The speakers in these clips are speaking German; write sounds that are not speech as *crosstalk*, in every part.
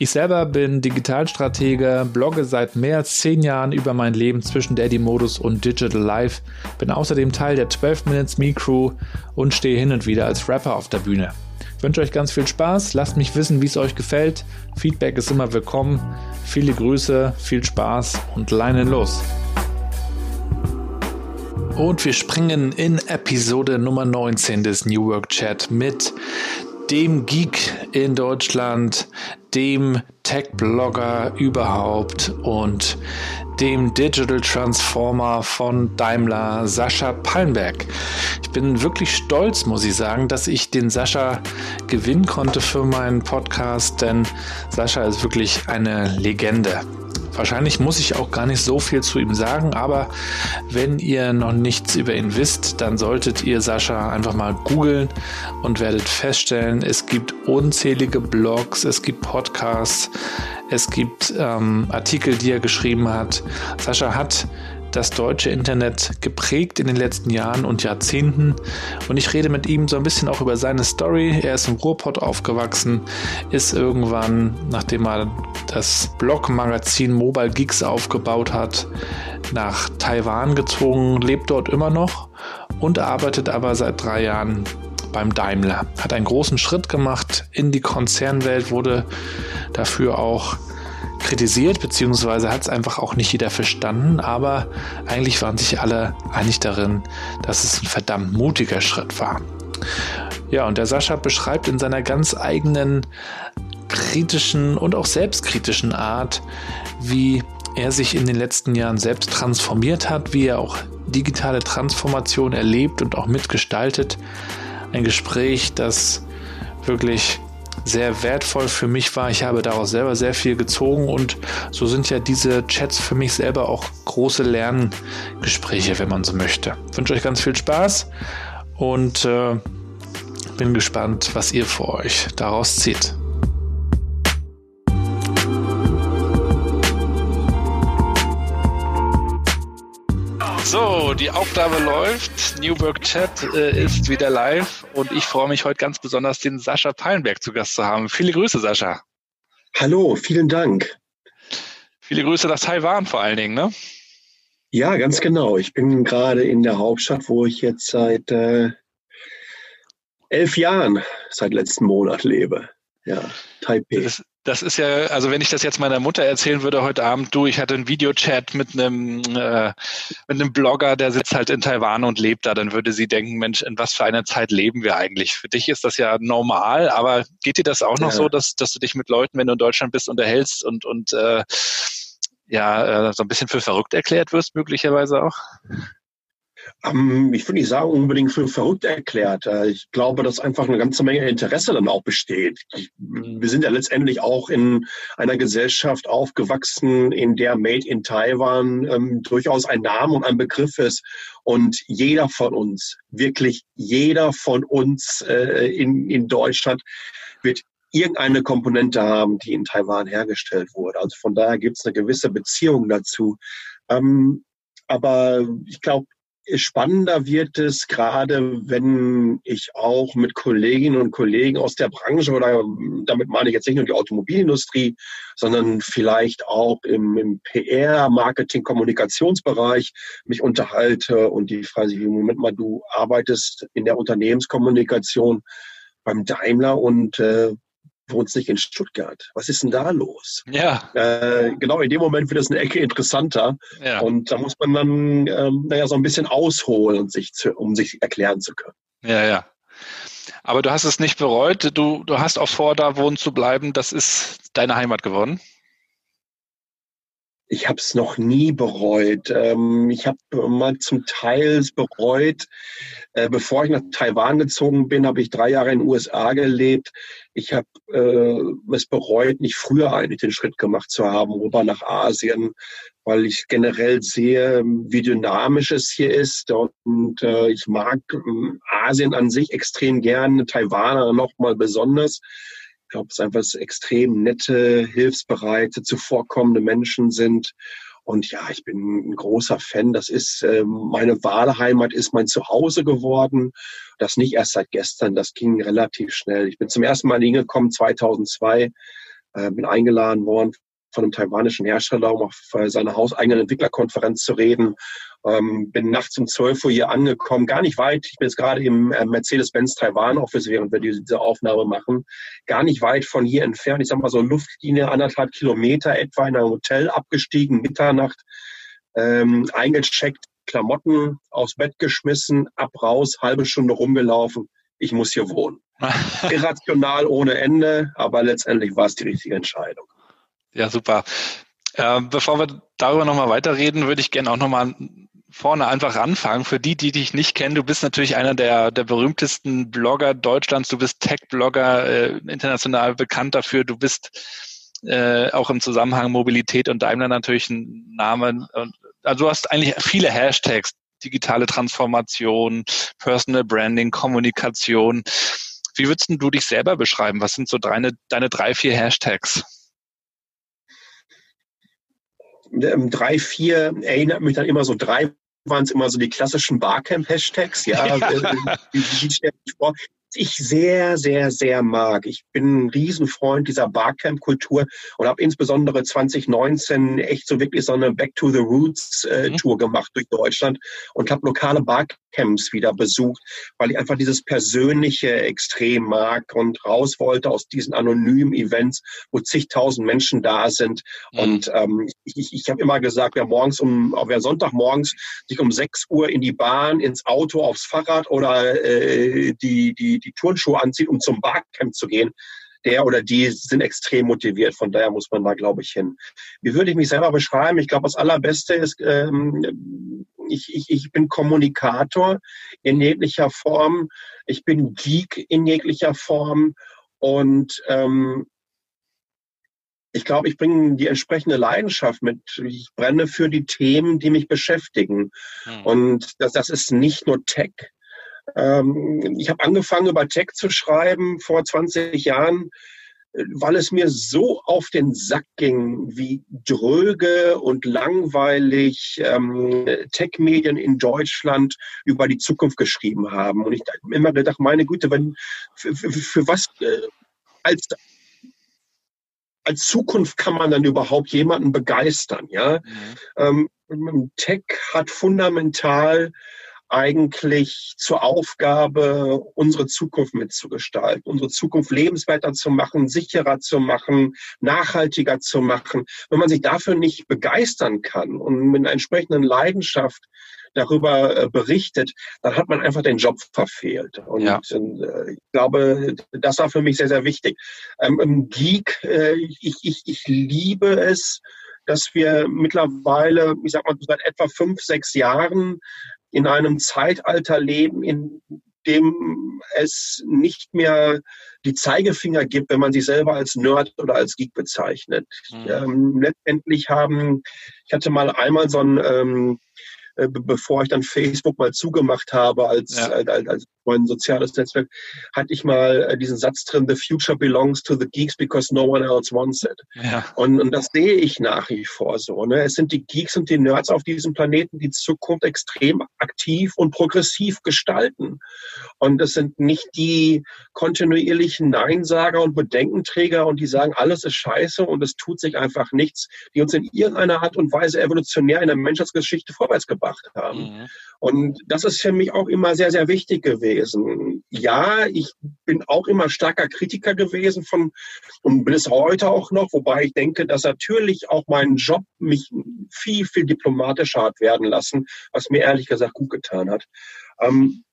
Ich selber bin Digitalstratege, blogge seit mehr als zehn Jahren über mein Leben zwischen Daddy-Modus und Digital Life, bin außerdem Teil der 12 Minutes Me Crew und stehe hin und wieder als Rapper auf der Bühne. Ich wünsche euch ganz viel Spaß, lasst mich wissen, wie es euch gefällt. Feedback ist immer willkommen. Viele Grüße, viel Spaß und leinen los. Und wir springen in Episode Nummer 19 des New Work Chat mit dem Geek in Deutschland, dem Tech-Blogger überhaupt und dem Digital Transformer von Daimler, Sascha Pallenberg. Ich bin wirklich stolz, muss ich sagen, dass ich den Sascha gewinnen konnte für meinen Podcast, denn Sascha ist wirklich eine Legende. Wahrscheinlich muss ich auch gar nicht so viel zu ihm sagen, aber wenn ihr noch nichts über ihn wisst, dann solltet ihr Sascha einfach mal googeln und werdet feststellen, es gibt unzählige Blogs, es gibt Podcasts, es gibt ähm, Artikel, die er geschrieben hat. Sascha hat das deutsche Internet geprägt in den letzten Jahren und Jahrzehnten. Und ich rede mit ihm so ein bisschen auch über seine Story. Er ist im Ruhrpott aufgewachsen, ist irgendwann, nachdem er das Blog-Magazin Mobile Geeks aufgebaut hat, nach Taiwan gezogen, lebt dort immer noch und arbeitet aber seit drei Jahren beim Daimler. Hat einen großen Schritt gemacht in die Konzernwelt, wurde dafür auch kritisiert, beziehungsweise hat es einfach auch nicht jeder verstanden, aber eigentlich waren sich alle einig darin, dass es ein verdammt mutiger Schritt war. Ja, und der Sascha beschreibt in seiner ganz eigenen kritischen und auch selbstkritischen Art, wie er sich in den letzten Jahren selbst transformiert hat, wie er auch digitale Transformation erlebt und auch mitgestaltet. Ein Gespräch, das wirklich sehr wertvoll für mich war. Ich habe daraus selber sehr viel gezogen und so sind ja diese Chats für mich selber auch große Lerngespräche, wenn man so möchte. Ich wünsche euch ganz viel Spaß und äh, bin gespannt, was ihr für euch daraus zieht. So, die Aufgabe läuft. New Work Chat äh, ist wieder live und ich freue mich heute ganz besonders, den Sascha Pallenberg zu Gast zu haben. Viele Grüße, Sascha. Hallo, vielen Dank. Viele Grüße nach Taiwan vor allen Dingen, ne? Ja, ganz genau. Ich bin gerade in der Hauptstadt, wo ich jetzt seit äh, elf Jahren, seit letzten Monat lebe. Ja, Taipei. Das, das ist ja, also wenn ich das jetzt meiner Mutter erzählen würde heute Abend, du, ich hatte einen Videochat mit einem, äh, mit einem Blogger, der sitzt halt in Taiwan und lebt da, dann würde sie denken, Mensch, in was für einer Zeit leben wir eigentlich? Für dich ist das ja normal, aber geht dir das auch noch ja. so, dass, dass du dich mit Leuten, wenn du in Deutschland bist, unterhältst und, und äh, ja, äh, so ein bisschen für verrückt erklärt wirst, möglicherweise auch? Ähm, ich würde nicht sagen, unbedingt für verrückt erklärt. Äh, ich glaube, dass einfach eine ganze Menge Interesse dann auch besteht. Ich, wir sind ja letztendlich auch in einer Gesellschaft aufgewachsen, in der Made in Taiwan ähm, durchaus ein Name und ein Begriff ist. Und jeder von uns, wirklich jeder von uns äh, in, in Deutschland wird irgendeine Komponente haben, die in Taiwan hergestellt wurde. Also von daher gibt es eine gewisse Beziehung dazu. Ähm, aber ich glaube, spannender wird es gerade, wenn ich auch mit Kolleginnen und Kollegen aus der Branche oder damit meine ich jetzt nicht nur die Automobilindustrie, sondern vielleicht auch im, im PR, Marketing, Kommunikationsbereich mich unterhalte und die Frage sich, Moment mal, du arbeitest in der Unternehmenskommunikation beim Daimler und äh, wohnst nicht in Stuttgart. Was ist denn da los? Ja. Äh, genau in dem Moment wird es eine Ecke interessanter. Ja. Und da muss man dann, ähm, naja, so ein bisschen ausholen, sich zu, um sich erklären zu können. Ja, ja. Aber du hast es nicht bereut. Du, du hast auch vor, da wohnen zu bleiben. Das ist deine Heimat geworden ich habe es noch nie bereut. Ähm, ich habe mal zum Teil bereut. Äh, bevor ich nach Taiwan gezogen bin, habe ich drei Jahre in den USA gelebt. Ich habe äh, es bereut, nicht früher eigentlich den Schritt gemacht zu haben, rüber nach Asien, weil ich generell sehe, wie dynamisch es hier ist. Und äh, ich mag äh, Asien an sich extrem gerne, Taiwan noch mal besonders. Ich glaube, es einfach extrem nette, hilfsbereite, zuvorkommende Menschen sind. Und ja, ich bin ein großer Fan. Das ist äh, meine Wahlheimat, ist mein Zuhause geworden. Das nicht erst seit gestern. Das ging relativ schnell. Ich bin zum ersten Mal hingekommen 2002, äh, bin eingeladen worden von einem taiwanischen Hersteller, um auf seiner hauseigenen Entwicklerkonferenz zu reden. Ähm, bin nachts um 12 Uhr hier angekommen, gar nicht weit. Ich bin jetzt gerade im äh, Mercedes-Benz Taiwan Office, während wir diese Aufnahme machen. Gar nicht weit von hier entfernt. Ich sag mal so Luftlinie anderthalb Kilometer etwa in einem Hotel abgestiegen, Mitternacht, ähm, eingecheckt, Klamotten aufs Bett geschmissen, ab raus, halbe Stunde rumgelaufen. Ich muss hier wohnen. *laughs* Irrational ohne Ende, aber letztendlich war es die richtige Entscheidung. Ja, super. Äh, bevor wir darüber nochmal weiterreden, würde ich gerne auch nochmal vorne einfach anfangen. Für die, die dich nicht kennen, du bist natürlich einer der, der berühmtesten Blogger Deutschlands. Du bist Tech-Blogger, äh, international bekannt dafür. Du bist äh, auch im Zusammenhang Mobilität und Daimler natürlich ein Name. Also du hast eigentlich viele Hashtags. Digitale Transformation, Personal Branding, Kommunikation. Wie würdest du dich selber beschreiben? Was sind so deine, deine drei, vier Hashtags? Ähm, drei, vier erinnert mich dann immer so drei waren es immer so die klassischen Barcamp-Hashtags, ja, ja. Äh, ich sehr, sehr, sehr mag. Ich bin ein Riesenfreund dieser Barcamp-Kultur und habe insbesondere 2019 echt so wirklich so eine Back to the Roots äh, mhm. Gemacht durch Deutschland und habe lokale Barcamps wieder besucht, weil ich einfach dieses persönliche extrem mag und raus wollte aus diesen anonymen Events, wo zigtausend Menschen da sind. Mhm. Und ähm, ich, ich habe immer gesagt, wer morgens um, wer Sonntagmorgens sich um 6 Uhr in die Bahn, ins Auto, aufs Fahrrad oder äh, die, die die, Turnschuhe anzieht, um zum Barcamp zu gehen, der oder die sind extrem motiviert. Von daher muss man da, glaube ich, hin. Wie würde ich mich selber beschreiben? Ich glaube, das Allerbeste ist, ähm, ich, ich, ich bin Kommunikator in jeglicher Form. Ich bin Geek in jeglicher Form. Und ähm, ich glaube, ich bringe die entsprechende Leidenschaft mit. Ich brenne für die Themen, die mich beschäftigen. Hm. Und das, das ist nicht nur Tech, ähm, ich habe angefangen, über Tech zu schreiben vor 20 Jahren, weil es mir so auf den Sack ging, wie dröge und langweilig ähm, Tech-Medien in Deutschland über die Zukunft geschrieben haben. Und ich habe immer gedacht, meine Güte, wenn für, für, für was äh, als als Zukunft kann man dann überhaupt jemanden begeistern, ja? Mhm. Ähm, Tech hat fundamental eigentlich zur Aufgabe, unsere Zukunft mitzugestalten, unsere Zukunft lebenswerter zu machen, sicherer zu machen, nachhaltiger zu machen. Wenn man sich dafür nicht begeistern kann und mit einer entsprechenden Leidenschaft darüber äh, berichtet, dann hat man einfach den Job verfehlt. Und ja. äh, ich glaube, das war für mich sehr, sehr wichtig. Ähm, Im Geek, äh, ich, ich, ich liebe es, dass wir mittlerweile, ich sag mal, seit etwa fünf, sechs Jahren in einem Zeitalter leben, in dem es nicht mehr die Zeigefinger gibt, wenn man sich selber als Nerd oder als Geek bezeichnet. Mhm. Ähm, letztendlich haben, ich hatte mal einmal so ein ähm, äh, bevor ich dann Facebook mal zugemacht habe als, ja. als, als, als mein soziales Netzwerk, hatte ich mal äh, diesen Satz drin, the future belongs to the geeks because no one else wants it. Ja. Und, und das sehe ich nach wie vor so. Ne? Es sind die Geeks und die Nerds auf diesem Planeten, die Zukunft extrem aktiv und progressiv gestalten. Und es sind nicht die kontinuierlichen Neinsager und Bedenkenträger und die sagen, alles ist scheiße und es tut sich einfach nichts, die uns in irgendeiner Art und Weise evolutionär in der Menschheitsgeschichte vorwärts gebracht haben. Mhm. Und das ist für mich auch immer sehr, sehr wichtig gewesen. Ja, ich bin auch immer starker Kritiker gewesen von und bin es heute auch noch, wobei ich denke, dass natürlich auch mein Job mich viel, viel diplomatischer hat werden lassen, was mir ehrlich gesagt gut getan hat. Ähm,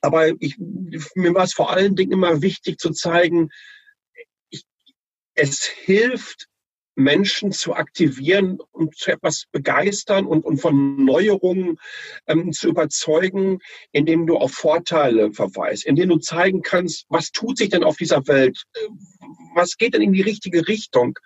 aber ich, mir war es vor allen Dingen immer wichtig zu zeigen, ich, es hilft, Menschen zu aktivieren und zu etwas begeistern und, und von Neuerungen ähm, zu überzeugen, indem du auf Vorteile verweist, indem du zeigen kannst, was tut sich denn auf dieser Welt, was geht denn in die richtige Richtung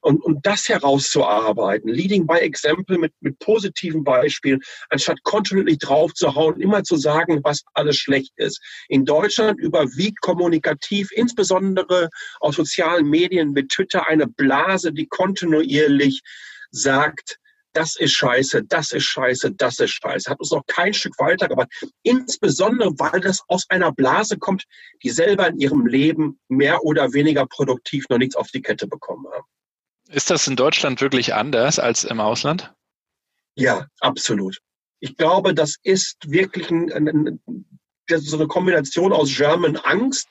und, und das herauszuarbeiten, leading by example mit, mit positiven Beispielen, anstatt kontinuierlich draufzuhauen, immer zu sagen, was alles schlecht ist. In Deutschland überwiegt kommunikativ, insbesondere auf sozialen Medien mit Twitter, eine Blase, die kontinuierlich sagt, das ist scheiße, das ist scheiße, das ist scheiße. Hat uns noch kein Stück weitergebracht. Insbesondere, weil das aus einer Blase kommt, die selber in ihrem Leben mehr oder weniger produktiv noch nichts auf die Kette bekommen haben. Ist das in Deutschland wirklich anders als im Ausland? Ja, absolut. Ich glaube, das ist wirklich ein, ein, das ist so eine Kombination aus German Angst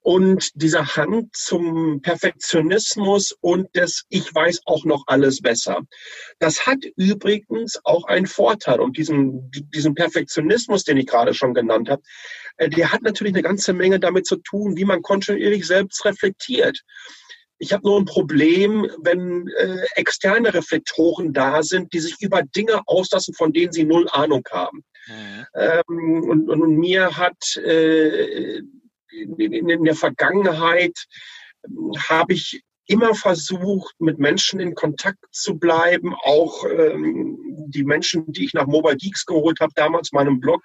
und dieser Hang zum Perfektionismus und des Ich weiß auch noch alles besser. Das hat übrigens auch einen Vorteil und diesen, diesen Perfektionismus, den ich gerade schon genannt habe, äh, der hat natürlich eine ganze Menge damit zu tun, wie man kontinuierlich selbst reflektiert. Ich habe nur ein Problem, wenn äh, externe Reflektoren da sind, die sich über Dinge auslassen, von denen sie null Ahnung haben. Mhm. Ähm, und, und, mir hat äh, in, in der Vergangenheit ähm, habe ich immer versucht, mit Menschen in Kontakt zu bleiben, auch ähm, die Menschen, die ich nach Mobile Geeks geholt habe, damals meinem Blog.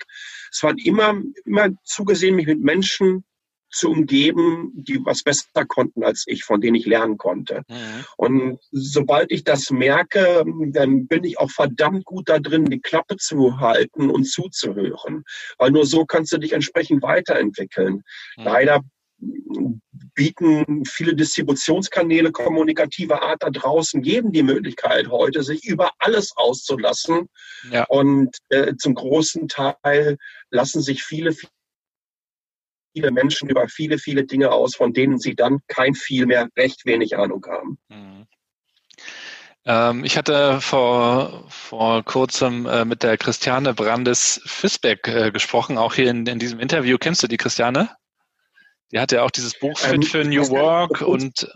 Es waren immer, immer zugesehen, mich mit Menschen zu umgeben, die was besser konnten als ich, von denen ich lernen konnte. Mhm. Und sobald ich das merke, dann bin ich auch verdammt gut da drin, die Klappe zu halten und zuzuhören. Weil nur so kannst du dich entsprechend weiterentwickeln. Mhm. Leider bieten viele Distributionskanäle kommunikativer Art da draußen, geben die Möglichkeit heute, sich über alles auszulassen. Ja. Und äh, zum großen Teil lassen sich viele, viele Menschen über viele, viele Dinge aus, von denen sie dann kein viel mehr recht wenig Ahnung haben. Mhm. Ähm, ich hatte vor, vor kurzem äh, mit der Christiane Brandes Fisbeck äh, gesprochen, auch hier in, in diesem Interview. Kennst du die Christiane? Die hat ja auch dieses Buch Fit ähm, für New Work und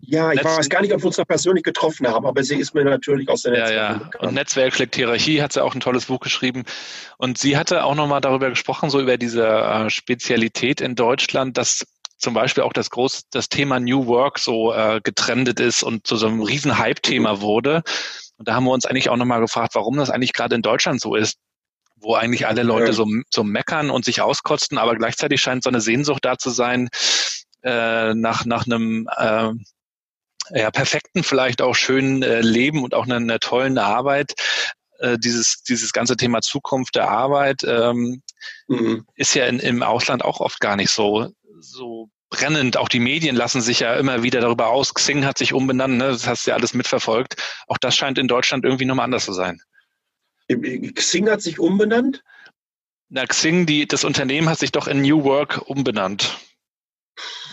ja, ich Netz weiß gar nicht, ob wir uns da persönlich getroffen haben, aber sie ist mir natürlich aus der ja, Netzwerk. Ja, und Netzwerk schlägt Hierarchie hat sie auch ein tolles Buch geschrieben. Und sie hatte auch nochmal darüber gesprochen, so über diese äh, Spezialität in Deutschland, dass zum Beispiel auch das große, das Thema New Work so äh, getrendet ist und zu so einem riesen Hype-Thema wurde. Und da haben wir uns eigentlich auch nochmal gefragt, warum das eigentlich gerade in Deutschland so ist wo eigentlich alle Leute so, so meckern und sich auskotzen, aber gleichzeitig scheint so eine Sehnsucht da zu sein, äh, nach, nach einem äh, ja, perfekten, vielleicht auch schönen äh, Leben und auch einer, einer tollen Arbeit. Äh, dieses, dieses ganze Thema Zukunft der Arbeit ähm, mhm. ist ja in, im Ausland auch oft gar nicht so, so brennend. Auch die Medien lassen sich ja immer wieder darüber aus. Xing hat sich umbenannt, ne? das hast du ja alles mitverfolgt. Auch das scheint in Deutschland irgendwie nochmal anders zu sein. Xing hat sich umbenannt? Na, Xing, die, das Unternehmen hat sich doch in New Work umbenannt.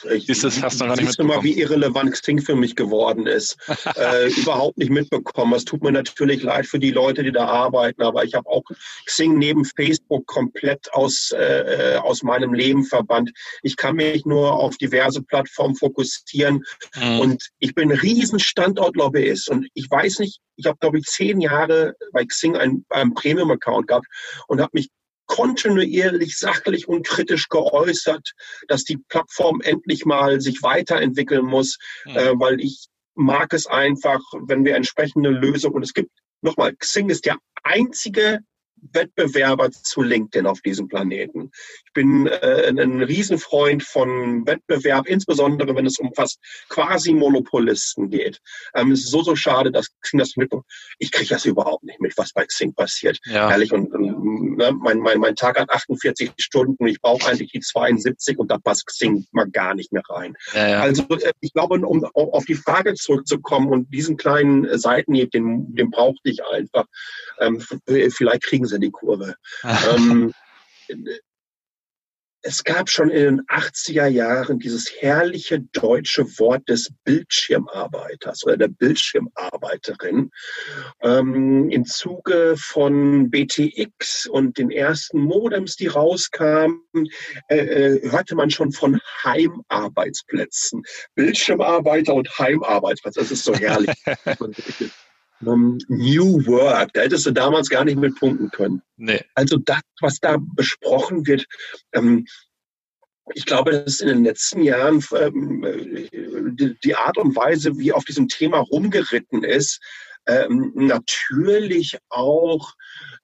Ich, ist das hast du noch gar nicht mal, wie irrelevant Xing für mich geworden ist. *laughs* äh, überhaupt nicht mitbekommen. Es tut mir natürlich leid für die Leute, die da arbeiten, aber ich habe auch Xing neben Facebook komplett aus, äh, aus meinem Leben verbannt. Ich kann mich nur auf diverse Plattformen fokussieren mhm. und ich bin ein riesen Standortlobbyist und ich weiß nicht, ich habe glaube ich zehn Jahre bei Xing einen, einen Premium-Account gehabt und habe mich kontinuierlich sachlich und kritisch geäußert, dass die Plattform endlich mal sich weiterentwickeln muss, mhm. äh, weil ich mag es einfach, wenn wir entsprechende Lösungen, und es gibt, nochmal, Xing ist der einzige Wettbewerber zu LinkedIn auf diesem Planeten. Ich bin äh, ein Riesenfreund von Wettbewerb, insbesondere wenn es um fast quasi Monopolisten geht. Ähm, es ist so, so schade, dass Xing das mit, ich kriege das überhaupt nicht mit, was bei Xing passiert. Ja. Ehrlich, und, und ne, mein, mein, mein Tag hat 48 Stunden, ich brauche eigentlich die 72 und da passt Xing mal gar nicht mehr rein. Ja, ja. Also äh, ich glaube, um auf die Frage zurückzukommen und diesen kleinen Seitenhieb, den, den brauchte ich einfach. Ähm, vielleicht kriegen sie die Kurve. ähm, es gab schon in den 80er Jahren dieses herrliche deutsche Wort des Bildschirmarbeiters oder der Bildschirmarbeiterin. Ähm, Im Zuge von BTX und den ersten Modems, die rauskamen, äh, äh, hörte man schon von Heimarbeitsplätzen. Bildschirmarbeiter und Heimarbeitsplätze, das ist so herrlich. *laughs* um, New Work. Da hättest du damals gar nicht mit punkten können. Nee. Also das, was da besprochen wird, ähm, ich glaube, dass in den letzten Jahren ähm, die, die, Art und Weise, wie auf diesem Thema rumgeritten ist, ähm, natürlich auch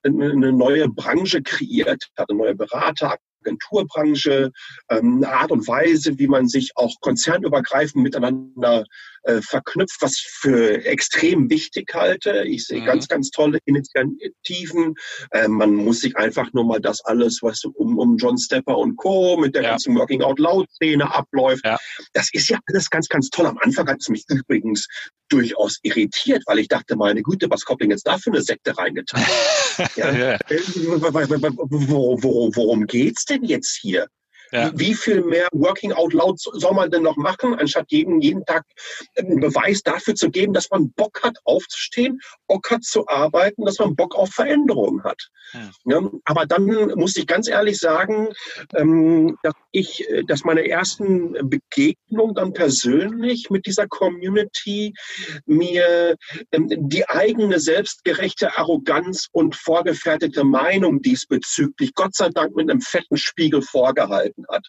eine neue Branche kreiert hat, eine neue Berater, Agenturbranche, ähm, eine Art und Weise, wie man sich auch konzernübergreifend miteinander äh, verknüpft, was ich für extrem wichtig halte. Ich sehe mhm. ganz, ganz tolle Initiativen. Äh, man muss sich einfach nur mal das alles, was um, um John Stepper und Co. mit der ja. ganzen Working Out Loud Szene abläuft. Ja. Das ist ja alles ganz, ganz toll. Am Anfang hat es mich übrigens durchaus irritiert, weil ich dachte, meine Güte, was Coupling jetzt da für eine Sekte reingetan? *laughs* ja. ja. Worum, worum geht's denn jetzt hier? Ja. Wie viel mehr Working Out Loud soll man denn noch machen, anstatt jeden, jeden Tag einen Beweis dafür zu geben, dass man Bock hat, aufzustehen, Bock hat zu arbeiten, dass man Bock auf Veränderungen hat. Ja. Ja, aber dann muss ich ganz ehrlich sagen, ähm, dass ich, dass meine ersten Begegnungen dann persönlich mit dieser Community mir ähm, die eigene selbstgerechte Arroganz und vorgefertigte Meinung diesbezüglich Gott sei Dank mit einem fetten Spiegel vorgehalten hat.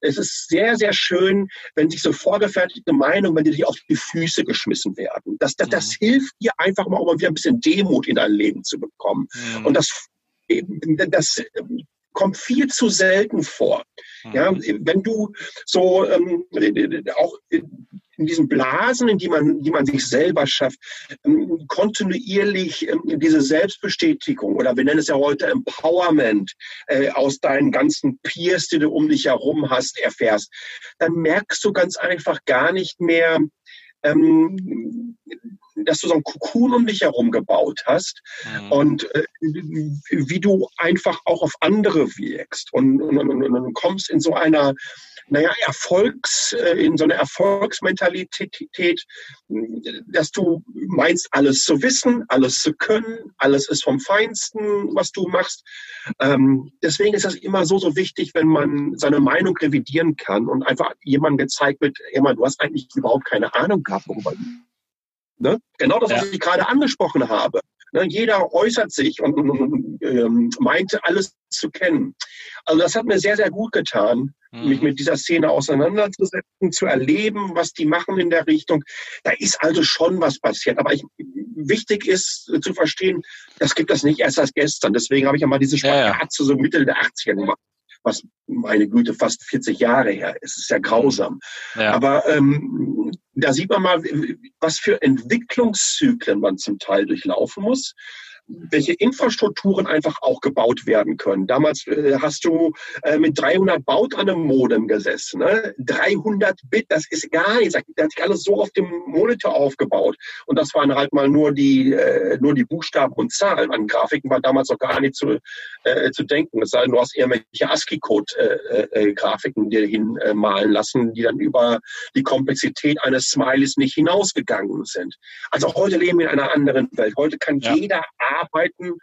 Es ist sehr, sehr schön, wenn sich so vorgefertigte Meinungen, wenn die sich auf die Füße geschmissen werden. Das, das, das mhm. hilft dir einfach mal, um wieder ein bisschen Demut in dein Leben zu bekommen. Mhm. Und das, das kommt viel zu selten vor. Mhm. Ja, wenn du so ähm, auch in diesen Blasen, in die man, die man sich selber schafft, ähm, kontinuierlich ähm, diese Selbstbestätigung oder wir nennen es ja heute Empowerment äh, aus deinen ganzen Peers, die du um dich herum hast, erfährst, dann merkst du ganz einfach gar nicht mehr, ähm, dass du so ein Kokon um dich herum gebaut hast mhm. und äh, wie du einfach auch auf andere wirkst und, und, und, und kommst in so einer naja, Erfolgs, äh, in so eine Erfolgsmentalität, dass du meinst, alles zu wissen, alles zu können, alles ist vom Feinsten, was du machst. Ähm, deswegen ist das immer so, so wichtig, wenn man seine Meinung revidieren kann und einfach jemandem gezeigt wird, jemand, du hast eigentlich überhaupt keine Ahnung gehabt, worüber Ne? Genau das, was ja. ich gerade angesprochen habe. Ne? Jeder äußert sich und, und, und ähm, meinte, alles zu kennen. Also das hat mir sehr, sehr gut getan, mhm. mich mit dieser Szene auseinanderzusetzen, zu erleben, was die machen in der Richtung. Da ist also schon was passiert. Aber ich, wichtig ist zu verstehen, das gibt es nicht erst seit gestern. Deswegen habe ich ja mal diese Spagat ja, ja. zu so Mitte der 80er gemacht was meine Güte fast 40 Jahre her ist. Es ist ja grausam. Ja. Aber ähm, da sieht man mal, was für Entwicklungszyklen man zum Teil durchlaufen muss welche Infrastrukturen einfach auch gebaut werden können. Damals äh, hast du äh, mit 300 Baut an einem Modem gesessen. Ne? 300 Bit, das ist gar nichts. Das hat sich alles so auf dem Monitor aufgebaut. Und das waren halt mal nur die, äh, nur die Buchstaben und Zahlen. An Grafiken war damals noch gar nicht zu, äh, zu denken. Es sei denn, du hast irgendwelche ASCII-Code-Grafiken äh, äh, dir hinmalen lassen, die dann über die Komplexität eines Smileys nicht hinausgegangen sind. Also heute leben wir in einer anderen Welt. Heute kann ja. jeder arbeiten.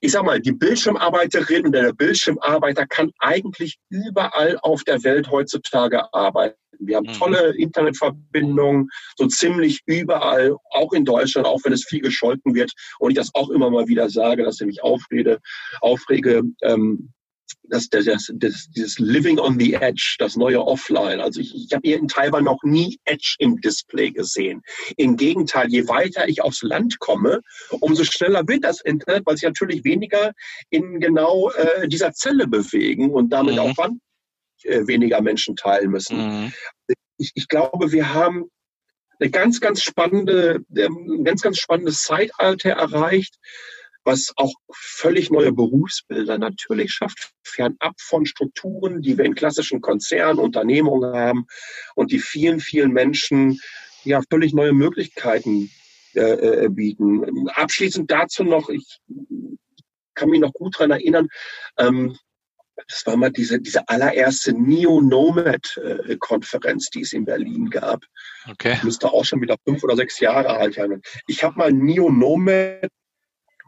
Ich sag mal, die Bildschirmarbeiterin und der Bildschirmarbeiter kann eigentlich überall auf der Welt heutzutage arbeiten. Wir haben mhm. tolle Internetverbindungen, so ziemlich überall, auch in Deutschland, auch wenn es viel gescholten wird. Und ich das auch immer mal wieder sage, dass ich mich aufrede, aufrege. Ähm, das, das, das, dieses Living on the Edge, das neue Offline. Also ich, ich habe hier in Taiwan noch nie Edge im Display gesehen. Im Gegenteil, je weiter ich aufs Land komme, umso schneller wird das Internet, weil sich natürlich weniger in genau äh, dieser Zelle bewegen und damit mhm. auch wann äh, weniger Menschen teilen müssen. Mhm. Ich, ich glaube, wir haben eine ganz, ganz spannende, ein ganz, ganz spannendes Zeitalter erreicht, was auch völlig neue Berufsbilder natürlich schafft, fernab von Strukturen, die wir in klassischen Konzernen, Unternehmungen haben und die vielen, vielen Menschen ja völlig neue Möglichkeiten äh, äh bieten. Abschließend dazu noch, ich kann mich noch gut daran erinnern, ähm, das war mal diese, diese allererste Neo-Nomad-Konferenz, die es in Berlin gab. Okay. Müsste auch schon wieder fünf oder sechs Jahre alt sein. Ich habe mal Neo-Nomad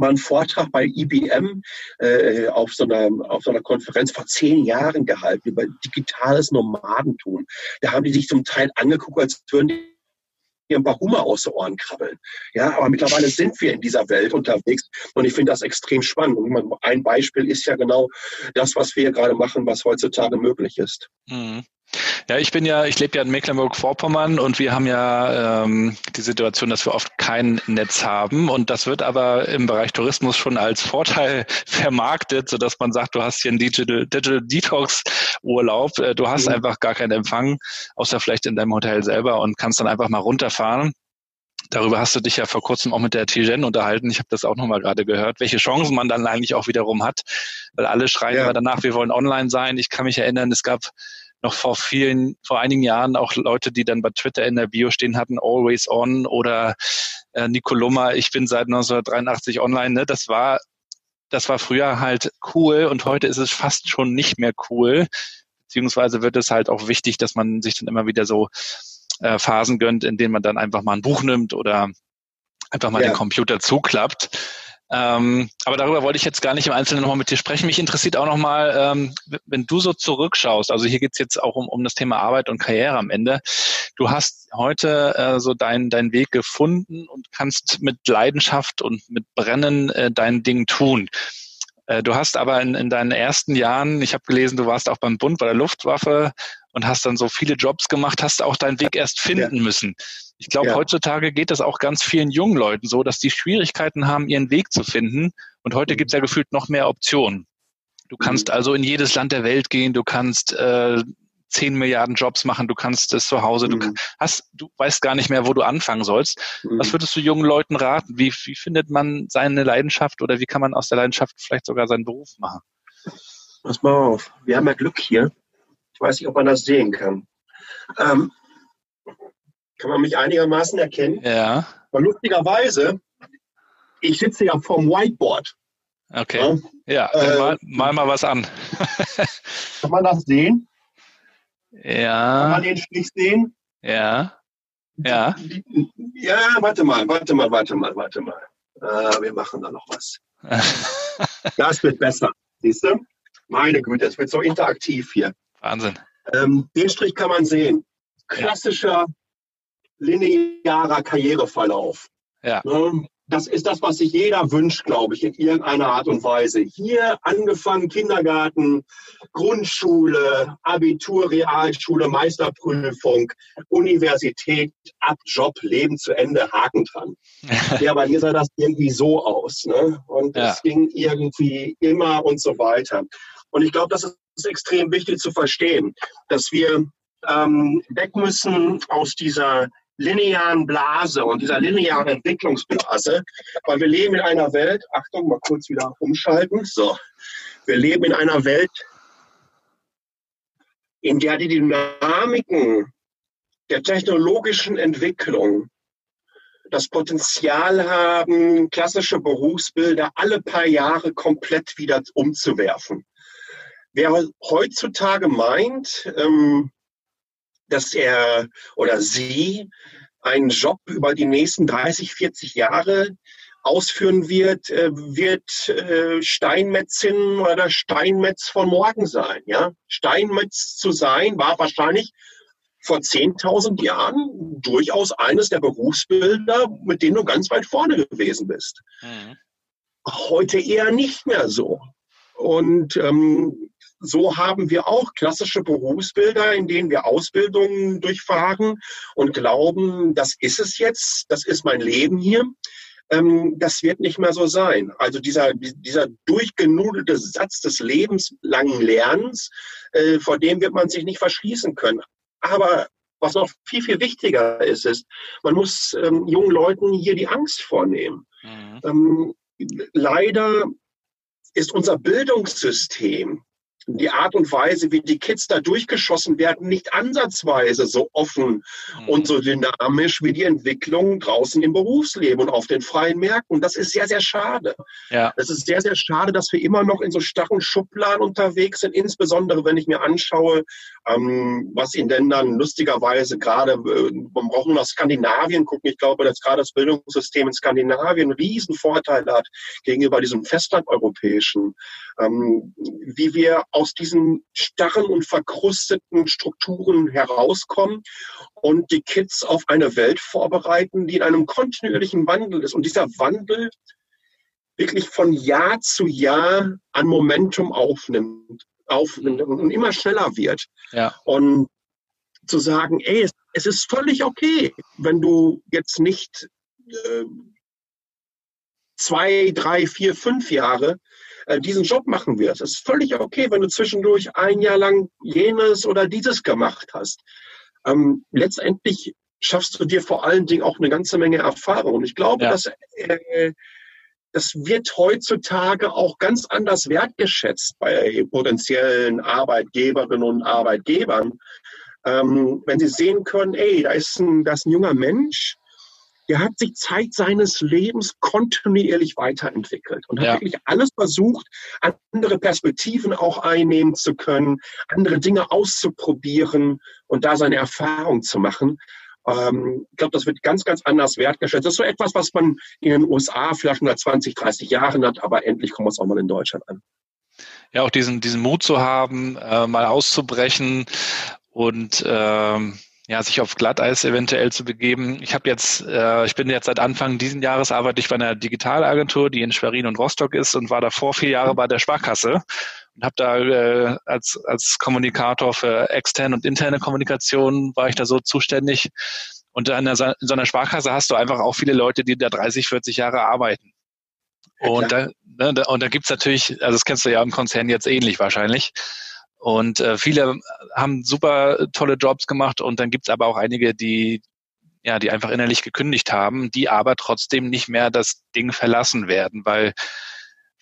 mal einen Vortrag bei IBM äh, auf, so einer, auf so einer Konferenz vor zehn Jahren gehalten über digitales Nomadentum. Da haben die sich zum Teil angeguckt, als würden die ein paar Hummer aus den Ohren krabbeln. Ja, aber mittlerweile sind wir in dieser Welt unterwegs und ich finde das extrem spannend. Und ein Beispiel ist ja genau das, was wir gerade machen, was heutzutage möglich ist. Mhm. Ja, ich bin ja, ich lebe ja in Mecklenburg-Vorpommern und wir haben ja ähm, die Situation, dass wir oft kein Netz haben und das wird aber im Bereich Tourismus schon als Vorteil *laughs* vermarktet, so dass man sagt, du hast hier einen Digital, Digital Detox Urlaub, äh, du hast mhm. einfach gar keinen Empfang, außer vielleicht in deinem Hotel selber und kannst dann einfach mal runterfahren. Darüber hast du dich ja vor kurzem auch mit der Tijen unterhalten. Ich habe das auch nochmal gerade gehört, welche Chancen man dann eigentlich auch wiederum hat, weil alle schreien ja. danach, wir wollen online sein. Ich kann mich erinnern, es gab noch vor vielen, vor einigen Jahren auch Leute, die dann bei Twitter in der Bio stehen hatten, always on oder äh, Nicoloma, ich bin seit 1983 online. Ne? Das war, das war früher halt cool und heute ist es fast schon nicht mehr cool. Beziehungsweise wird es halt auch wichtig, dass man sich dann immer wieder so äh, Phasen gönnt, in denen man dann einfach mal ein Buch nimmt oder einfach mal ja. den Computer zuklappt. Ähm, aber darüber wollte ich jetzt gar nicht im Einzelnen nochmal mit dir sprechen. Mich interessiert auch nochmal, ähm, wenn du so zurückschaust, also hier geht's jetzt auch um, um das Thema Arbeit und Karriere am Ende. Du hast heute äh, so deinen deinen Weg gefunden und kannst mit Leidenschaft und mit Brennen äh, dein Ding tun. Äh, du hast aber in, in deinen ersten Jahren, ich habe gelesen, du warst auch beim Bund bei der Luftwaffe und hast dann so viele Jobs gemacht, hast auch deinen Weg erst finden ja. müssen. Ich glaube, ja. heutzutage geht das auch ganz vielen jungen Leuten so, dass die Schwierigkeiten haben, ihren Weg zu finden. Und heute gibt es ja gefühlt noch mehr Optionen. Du kannst mhm. also in jedes Land der Welt gehen, du kannst äh, 10 Milliarden Jobs machen, du kannst es zu Hause, mhm. du hast, du weißt gar nicht mehr, wo du anfangen sollst. Mhm. Was würdest du jungen Leuten raten? Wie, wie findet man seine Leidenschaft oder wie kann man aus der Leidenschaft vielleicht sogar seinen Beruf machen? Pass mal auf, wir haben ja Glück hier. Ich weiß nicht, ob man das sehen kann. Ähm, kann man mich einigermaßen erkennen? Ja. Aber lustigerweise, ich sitze ja vorm Whiteboard. Okay. Ja, ja äh, mal, mal, mal was an. *laughs* kann man das sehen? Ja. Kann man den Strich sehen? Ja. Ja. Ja, warte mal, warte mal, warte mal, warte mal. Äh, wir machen da noch was. *laughs* das wird besser. Siehst du? Meine Güte, es wird so interaktiv hier. Wahnsinn. Ähm, den Strich kann man sehen. Klassischer linearer Karriereverlauf. Ja. Ne? Das ist das, was sich jeder wünscht, glaube ich, in irgendeiner Art und Weise. Hier angefangen Kindergarten, Grundschule, Abitur, Realschule, Meisterprüfung, Universität, ab Job, Leben zu Ende, Haken dran. *laughs* ja, bei mir sah das irgendwie so aus. Ne? Und es ja. ging irgendwie immer und so weiter. Und ich glaube, das ist extrem wichtig zu verstehen, dass wir ähm, weg müssen aus dieser linearen Blase und dieser linearen Entwicklungsblase, weil wir leben in einer Welt, Achtung, mal kurz wieder umschalten, so, wir leben in einer Welt, in der die Dynamiken der technologischen Entwicklung das Potenzial haben, klassische Berufsbilder alle paar Jahre komplett wieder umzuwerfen. Wer heutzutage meint, ähm, dass er oder sie einen Job über die nächsten 30, 40 Jahre ausführen wird, äh, wird äh, Steinmetzin oder Steinmetz von morgen sein. Ja? Steinmetz zu sein war wahrscheinlich vor 10.000 Jahren durchaus eines der Berufsbilder, mit denen du ganz weit vorne gewesen bist. Mhm. Heute eher nicht mehr so. Und ähm, so haben wir auch klassische Berufsbilder, in denen wir Ausbildungen durchfahren und glauben, das ist es jetzt, das ist mein Leben hier. Ähm, das wird nicht mehr so sein. Also dieser, dieser durchgenudelte Satz des lebenslangen Lernens, äh, vor dem wird man sich nicht verschließen können. Aber was noch viel, viel wichtiger ist, ist, man muss ähm, jungen Leuten hier die Angst vornehmen. Mhm. Ähm, leider ist unser Bildungssystem die Art und Weise, wie die Kids da durchgeschossen werden, nicht ansatzweise so offen mhm. und so dynamisch wie die Entwicklung draußen im Berufsleben und auf den freien Märkten. Das ist sehr, sehr schade. Ja. Es ist sehr, sehr schade, dass wir immer noch in so starren Schubladen unterwegs sind, insbesondere wenn ich mir anschaue, ähm, was in Ländern lustigerweise gerade, äh, man braucht nur nach Skandinavien gucken. Ich glaube, dass gerade das Bildungssystem in Skandinavien riesen Vorteil hat gegenüber diesem festlandeuropäischen. Ähm, wie wir aus diesen starren und verkrusteten Strukturen herauskommen und die Kids auf eine Welt vorbereiten, die in einem kontinuierlichen Wandel ist. Und dieser Wandel wirklich von Jahr zu Jahr an Momentum aufnimmt, aufnimmt und immer schneller wird. Ja. Und zu sagen, ey, es, es, ist völlig okay, wenn du jetzt nicht äh, zwei, drei, vier, fünf Jahre äh, diesen Job machen wirst. Es ist völlig okay, wenn du zwischendurch ein Jahr lang jenes oder dieses gemacht hast. Ähm, letztendlich schaffst du dir vor allen Dingen auch eine ganze Menge Erfahrung. Und ich glaube, ja. dass äh, das wird heutzutage auch ganz anders wertgeschätzt bei potenziellen Arbeitgeberinnen und Arbeitgebern. Ähm, wenn sie sehen können, ey, da ist ein, da ist ein junger Mensch, der hat sich Zeit seines Lebens kontinuierlich weiterentwickelt und hat ja. wirklich alles versucht, andere Perspektiven auch einnehmen zu können, andere Dinge auszuprobieren und da seine Erfahrung zu machen. Ähm, ich glaube, das wird ganz, ganz anders wertgeschätzt. Das ist so etwas, was man in den USA vielleicht schon seit 20, 30 Jahren hat, aber endlich kommt es auch mal in Deutschland an. Ja, auch diesen, diesen Mut zu haben, äh, mal auszubrechen und ähm, ja, sich auf Glatteis eventuell zu begeben. Ich habe jetzt, äh, ich bin jetzt seit Anfang diesen Jahres arbeite ich bei einer Digitalagentur, die in Schwerin und Rostock ist und war davor vier Jahre bei der Sparkasse und habe da äh, als als Kommunikator für externe und interne Kommunikation war ich da so zuständig. Und in, der, in so einer Sparkasse hast du einfach auch viele Leute, die da 30, 40 Jahre arbeiten. Und da, ne, und da gibt's natürlich, also das kennst du ja im Konzern jetzt ähnlich wahrscheinlich. Und äh, viele haben super tolle Jobs gemacht und dann gibt's aber auch einige, die ja, die einfach innerlich gekündigt haben, die aber trotzdem nicht mehr das Ding verlassen werden, weil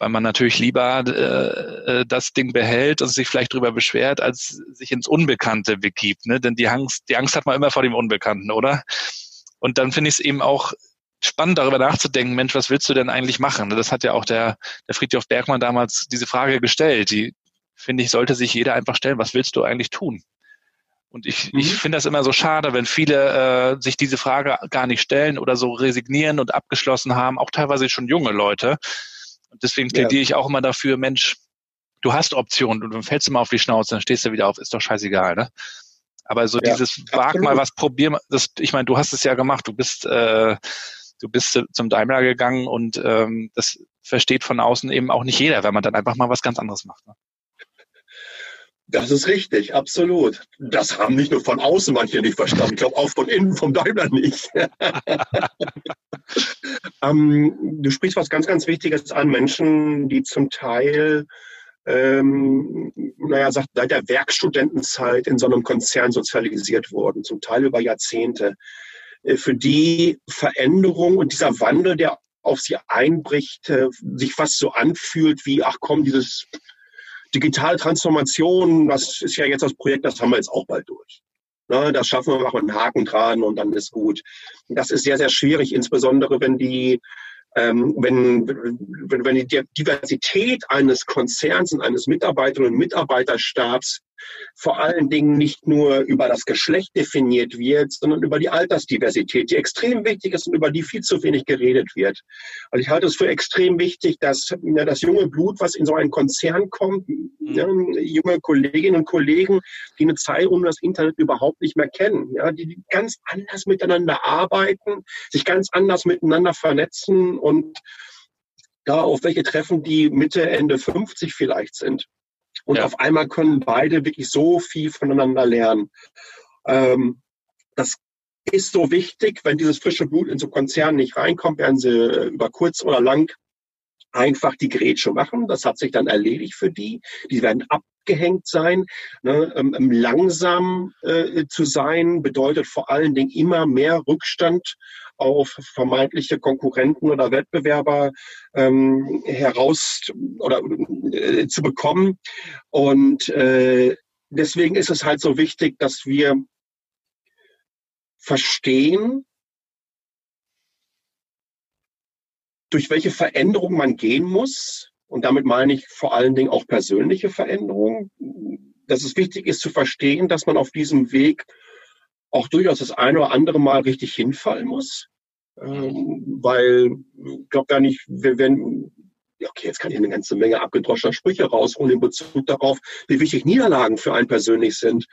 weil man natürlich lieber äh, äh das Ding behält und sich vielleicht darüber beschwert, als sich ins Unbekannte begibt. Ne? Denn die Angst, die Angst hat man immer vor dem Unbekannten, oder? Und dann finde ich es eben auch spannend, darüber nachzudenken, Mensch, was willst du denn eigentlich machen? Das hat ja auch der, der Friedhof Bergmann damals diese Frage gestellt. Die, finde ich, sollte sich jeder einfach stellen, was willst du eigentlich tun? Und ich, mhm. ich finde das immer so schade, wenn viele äh, sich diese Frage gar nicht stellen oder so resignieren und abgeschlossen haben, auch teilweise schon junge Leute. Und deswegen plädiere ja. ich auch immer dafür, Mensch, du hast Optionen und dann fällst du mal auf die Schnauze, dann stehst du wieder auf, ist doch scheißegal, ne? Aber so ja, dieses wag mal was, probier mal, das, ich meine, du hast es ja gemacht, du bist, äh, du bist zum Daimler gegangen und ähm, das versteht von außen eben auch nicht jeder, wenn man dann einfach mal was ganz anderes macht. Ne? Das ist richtig, absolut. Das haben nicht nur von außen manche nicht verstanden. Ich glaube auch von innen, vom Daimler nicht. *laughs* ähm, du sprichst was ganz, ganz Wichtiges an. Menschen, die zum Teil, ähm, naja, seit der Werkstudentenzeit in so einem Konzern sozialisiert wurden, zum Teil über Jahrzehnte. Äh, für die Veränderung und dieser Wandel, der auf sie einbricht, äh, sich fast so anfühlt wie, ach komm, dieses digitale Transformation, das ist ja jetzt das Projekt, das haben wir jetzt auch bald durch. Ne, das schaffen wir, machen einen Haken dran und dann ist gut. Das ist sehr, sehr schwierig, insbesondere wenn die ähm, wenn, wenn, wenn die Diversität eines Konzerns und eines Mitarbeiterinnen und Mitarbeiterstabs vor allen Dingen nicht nur über das Geschlecht definiert wird, sondern über die Altersdiversität, die extrem wichtig ist und über die viel zu wenig geredet wird. Also ich halte es für extrem wichtig, dass ja, das junge Blut, was in so einen Konzern kommt, mhm. ja, junge Kolleginnen und Kollegen, die eine Zeit um das Internet überhaupt nicht mehr kennen, ja, die ganz anders miteinander arbeiten, sich ganz anders miteinander vernetzen und da auf welche treffen, die Mitte, Ende 50 vielleicht sind. Und ja. auf einmal können beide wirklich so viel voneinander lernen. Ähm, das ist so wichtig, wenn dieses frische Blut in so Konzernen nicht reinkommt, werden sie äh, über kurz oder lang einfach die Grätsche machen. Das hat sich dann erledigt für die. Die werden abgehängt sein. Ne? Ähm, ähm, langsam äh, zu sein bedeutet vor allen Dingen immer mehr Rückstand auf vermeintliche Konkurrenten oder Wettbewerber ähm, heraus oder äh, zu bekommen. Und äh, deswegen ist es halt so wichtig, dass wir verstehen, durch welche Veränderung man gehen muss. Und damit meine ich vor allen Dingen auch persönliche Veränderungen. Dass es wichtig ist zu verstehen, dass man auf diesem Weg auch durchaus das eine oder andere Mal richtig hinfallen muss. Ähm, weil ich glaube gar nicht, werden okay, jetzt kann ich eine ganze Menge abgedroschener Sprüche rausholen in Bezug darauf, wie wichtig Niederlagen für einen persönlich sind.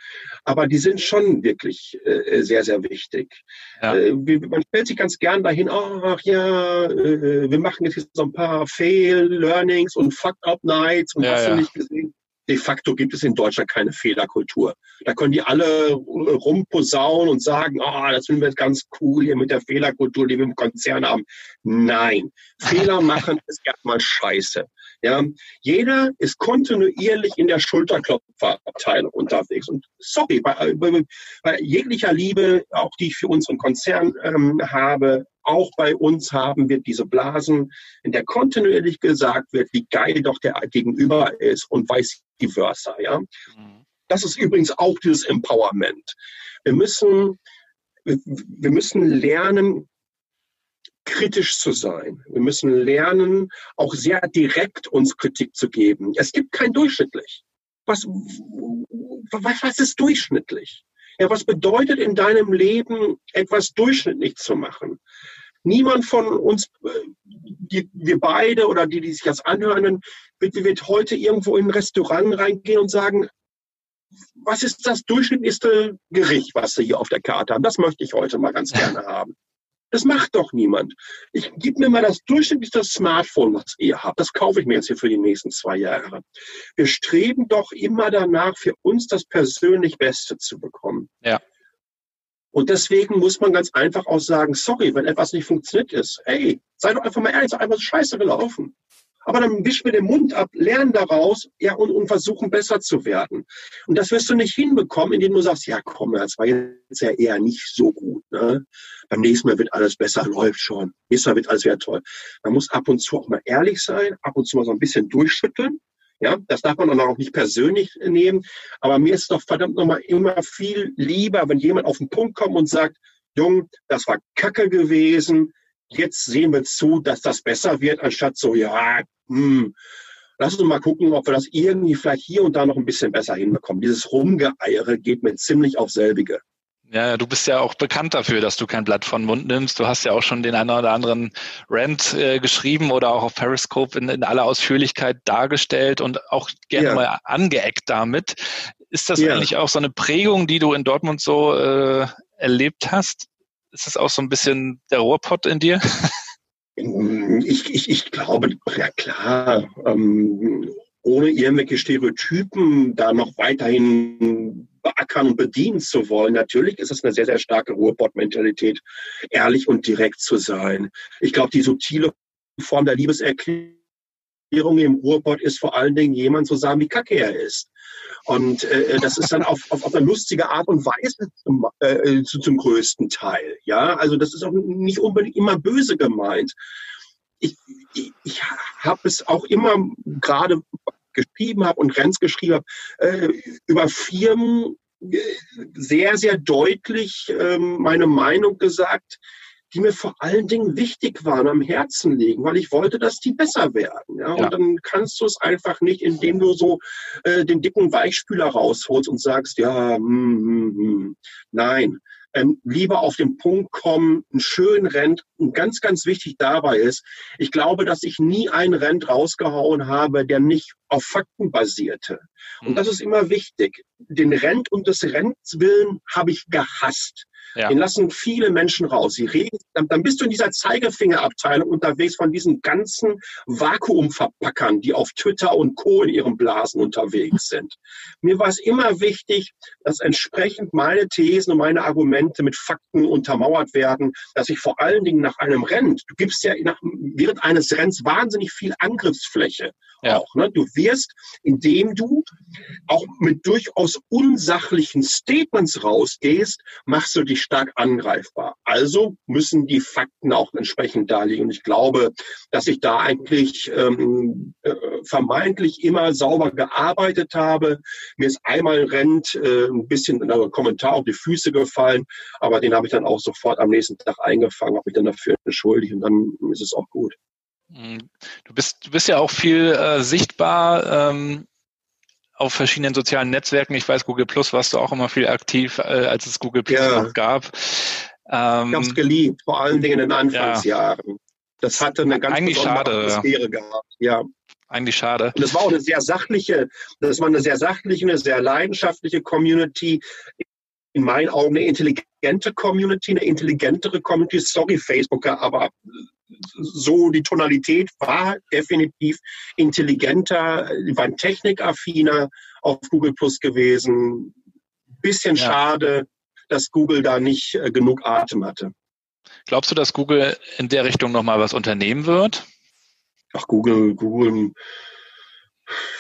Aber die sind schon wirklich äh, sehr, sehr wichtig. Ja. Äh, man stellt sich ganz gern dahin, ach ja, äh, wir machen jetzt so ein paar Fail-Learnings und Fuck-Up-Nights und ja, hast du nicht gesehen de facto gibt es in Deutschland keine Fehlerkultur. Da können die alle rumposaunen und sagen, ah, oh, das finden wir jetzt ganz cool hier mit der Fehlerkultur, die wir im Konzern haben. Nein, Fehler *laughs* machen ist erstmal scheiße. Ja, jeder ist kontinuierlich in der Schulterklopferabteilung unterwegs. Und sorry, bei, bei, bei, jeglicher Liebe, auch die ich für unseren Konzern ähm, habe, auch bei uns haben wir diese Blasen, in der kontinuierlich gesagt wird, wie geil doch der Gegenüber ist und vice versa. Ja? Mhm. Das ist übrigens auch dieses Empowerment. Wir müssen, wir müssen lernen, kritisch zu sein. Wir müssen lernen, auch sehr direkt uns Kritik zu geben. Es gibt kein durchschnittlich. Was, was, was ist durchschnittlich? Ja, was bedeutet in deinem Leben, etwas durchschnittlich zu machen? Niemand von uns, äh, die, wir beide oder die, die sich das anhören, wird, wird heute irgendwo in ein Restaurant reingehen und sagen, was ist das durchschnittlichste Gericht, was Sie hier auf der Karte haben? Das möchte ich heute mal ganz gerne haben. Das macht doch niemand. Ich gebe mir mal das durchschnittlichste Smartphone, was ihr habt. Das kaufe ich mir jetzt hier für die nächsten zwei Jahre. Wir streben doch immer danach, für uns das persönlich Beste zu bekommen. Ja. Und deswegen muss man ganz einfach auch sagen, sorry, wenn etwas nicht funktioniert ist. Ey, sei doch einfach mal ehrlich, sei einfach scheiße gelaufen. Aber dann wisch mir den Mund ab, lern daraus, ja, und, und versuchen besser zu werden. Und das wirst du nicht hinbekommen, indem du sagst, ja, komm, das war jetzt ja eher nicht so gut. Ne? Beim nächsten Mal wird alles besser, läuft schon. Nächstes Mal wird alles wieder toll. Man muss ab und zu auch mal ehrlich sein, ab und zu mal so ein bisschen durchschütteln. Ja, das darf man auch nicht persönlich nehmen. Aber mir ist doch verdammt nochmal immer viel lieber, wenn jemand auf den Punkt kommt und sagt, Jung, das war Kacke gewesen. Jetzt sehen wir zu, dass das besser wird, anstatt so, ja, hm, lass uns mal gucken, ob wir das irgendwie vielleicht hier und da noch ein bisschen besser hinbekommen. Dieses Rumgeeiere geht mir ziemlich auf selbige. Ja, du bist ja auch bekannt dafür, dass du kein Blatt von Mund nimmst. Du hast ja auch schon den einen oder anderen Rant äh, geschrieben oder auch auf Periscope in, in aller Ausführlichkeit dargestellt und auch gerne ja. mal angeeckt damit. Ist das ja. eigentlich auch so eine Prägung, die du in Dortmund so äh, erlebt hast? Ist das auch so ein bisschen der Rohrpott in dir? Ich, ich, ich glaube, ja klar, ähm, ohne irgendwelche Stereotypen da noch weiterhin beackern und bedienen zu wollen. Natürlich ist es eine sehr, sehr starke Ruhrpott-Mentalität, ehrlich und direkt zu sein. Ich glaube, die subtile Form der Liebeserklärung im Ruhrpott ist vor allen Dingen jemand zu sagen, wie kacke er ist. Und äh, das ist dann auf, auf, auf eine lustige Art und Weise zum, äh, zu, zum größten Teil. Ja, also das ist auch nicht unbedingt immer böse gemeint. Ich, ich, ich habe es auch immer gerade geschrieben habe und Renz geschrieben habe, äh, über Firmen äh, sehr, sehr deutlich äh, meine Meinung gesagt, die mir vor allen Dingen wichtig waren, am Herzen liegen, weil ich wollte, dass die besser werden. Ja? ja. Und dann kannst du es einfach nicht, indem du so äh, den dicken Weichspüler rausholst und sagst, ja, hm, hm, hm. nein. Ähm, lieber auf den Punkt kommen, einen schönen Rent. Und ganz, ganz wichtig dabei ist, ich glaube, dass ich nie einen Rent rausgehauen habe, der nicht auf Fakten basierte. Und das ist immer wichtig. Den Rent und des Rents willen habe ich gehasst. Ja. Den lassen viele Menschen raus. Sie reden, dann, bist du in dieser Zeigefingerabteilung unterwegs von diesen ganzen Vakuumverpackern, die auf Twitter und Co. in ihren Blasen unterwegs sind. Mir war es immer wichtig, dass entsprechend meine Thesen und meine Argumente mit Fakten untermauert werden, dass ich vor allen Dingen nach einem Rennen, du gibst ja nach, während eines Rennens wahnsinnig viel Angriffsfläche ja. auch. Ne? Du wirst, indem du auch mit durchaus unsachlichen Statements rausgehst, machst du dich stark angreifbar. Also müssen die Fakten auch entsprechend darlegen. Und ich glaube, dass ich da eigentlich ähm, äh, vermeintlich immer sauber gearbeitet habe. Mir ist einmal Rent äh, ein bisschen in einem Kommentar auf die Füße gefallen, aber den habe ich dann auch sofort am nächsten Tag eingefangen, habe mich dann dafür entschuldigt und dann ist es auch gut. Mhm. Du bist, du bist ja auch viel äh, sichtbar ähm, auf verschiedenen sozialen Netzwerken. Ich weiß, Google Plus warst du auch immer viel aktiv, äh, als es Google Plus ja. noch gab. Ähm, ich habe es geliebt, vor allen Dingen in den Anfangsjahren. Ja. Das hatte eine ganz Eigentlich schade, Atmosphäre gehabt. Ja. Eigentlich schade. Und es war auch eine sehr sachliche, das war eine sehr sachliche, eine sehr leidenschaftliche Community. In meinen Augen eine intelligente Community, eine intelligentere Community. Sorry, Facebooker, aber so die Tonalität war definitiv intelligenter, die waren technikaffiner auf Google Plus gewesen. Bisschen ja. schade, dass Google da nicht äh, genug Atem hatte. Glaubst du, dass Google in der Richtung nochmal was unternehmen wird? Ach, Google, Google,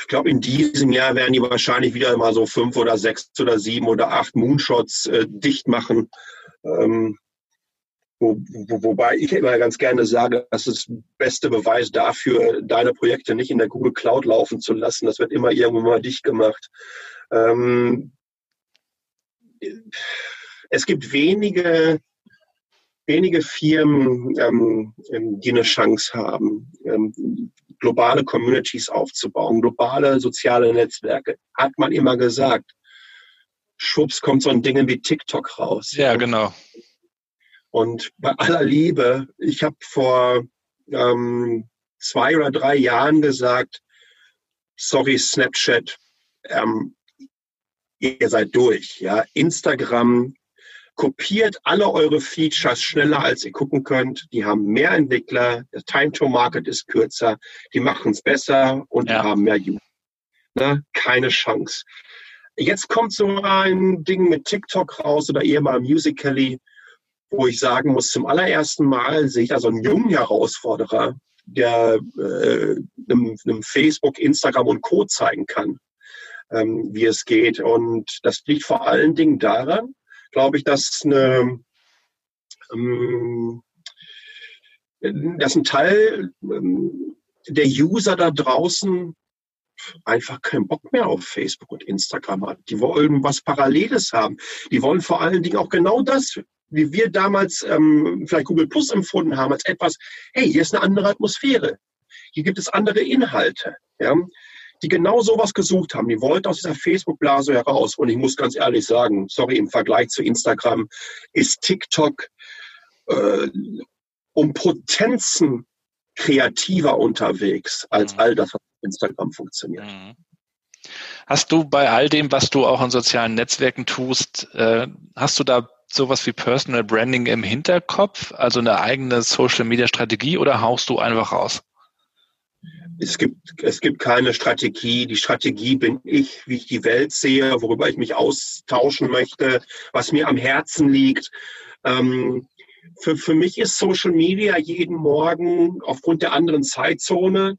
ich glaube, in diesem Jahr werden die wahrscheinlich wieder mal so fünf oder sechs oder sieben oder acht Moonshots äh, dicht machen. Ähm, wo, wo, wobei ich immer ganz gerne sage, das ist beste Beweis dafür, deine Projekte nicht in der Google Cloud laufen zu lassen. Das wird immer irgendwann mal dicht gemacht. Ähm, es gibt wenige, wenige Firmen, ähm, die eine Chance haben, ähm, globale Communities aufzubauen, globale soziale Netzwerke. Hat man immer gesagt. Schwupps kommt so ein Ding wie TikTok raus. Ja, genau. Und bei aller Liebe, ich habe vor ähm, zwei oder drei Jahren gesagt, sorry Snapchat, ähm, ihr seid durch. Ja, Instagram kopiert alle eure Features schneller, als ihr gucken könnt. Die haben mehr Entwickler, der Time to Market ist kürzer, die machen es besser und ja. haben mehr User. Ne? Keine Chance. Jetzt kommt so ein Ding mit TikTok raus oder eher mal Musically wo ich sagen muss, zum allerersten Mal sehe ich da so einen jungen Herausforderer, der äh, einem, einem Facebook, Instagram und Co. zeigen kann, ähm, wie es geht. Und das liegt vor allen Dingen daran, glaube ich, dass eine ähm, dass ein Teil ähm, der User da draußen einfach keinen Bock mehr auf Facebook und Instagram hat. Die wollen was Paralleles haben. Die wollen vor allen Dingen auch genau das, wie wir damals ähm, vielleicht Google Plus empfunden haben, als etwas, hey, hier ist eine andere Atmosphäre. Hier gibt es andere Inhalte, ja, die genau sowas gesucht haben. Die wollten aus dieser Facebook-Blase heraus. Und ich muss ganz ehrlich sagen, sorry, im Vergleich zu Instagram ist TikTok äh, um Potenzen kreativer unterwegs als mhm. all das, was Instagram funktioniert. Mhm. Hast du bei all dem, was du auch in sozialen Netzwerken tust, äh, hast du da sowas wie Personal Branding im Hinterkopf, also eine eigene Social Media Strategie oder haust du einfach raus? Es gibt, es gibt keine Strategie. Die Strategie bin ich, wie ich die Welt sehe, worüber ich mich austauschen möchte, was mir am Herzen liegt. Ähm, für, für mich ist Social Media jeden Morgen aufgrund der anderen Zeitzone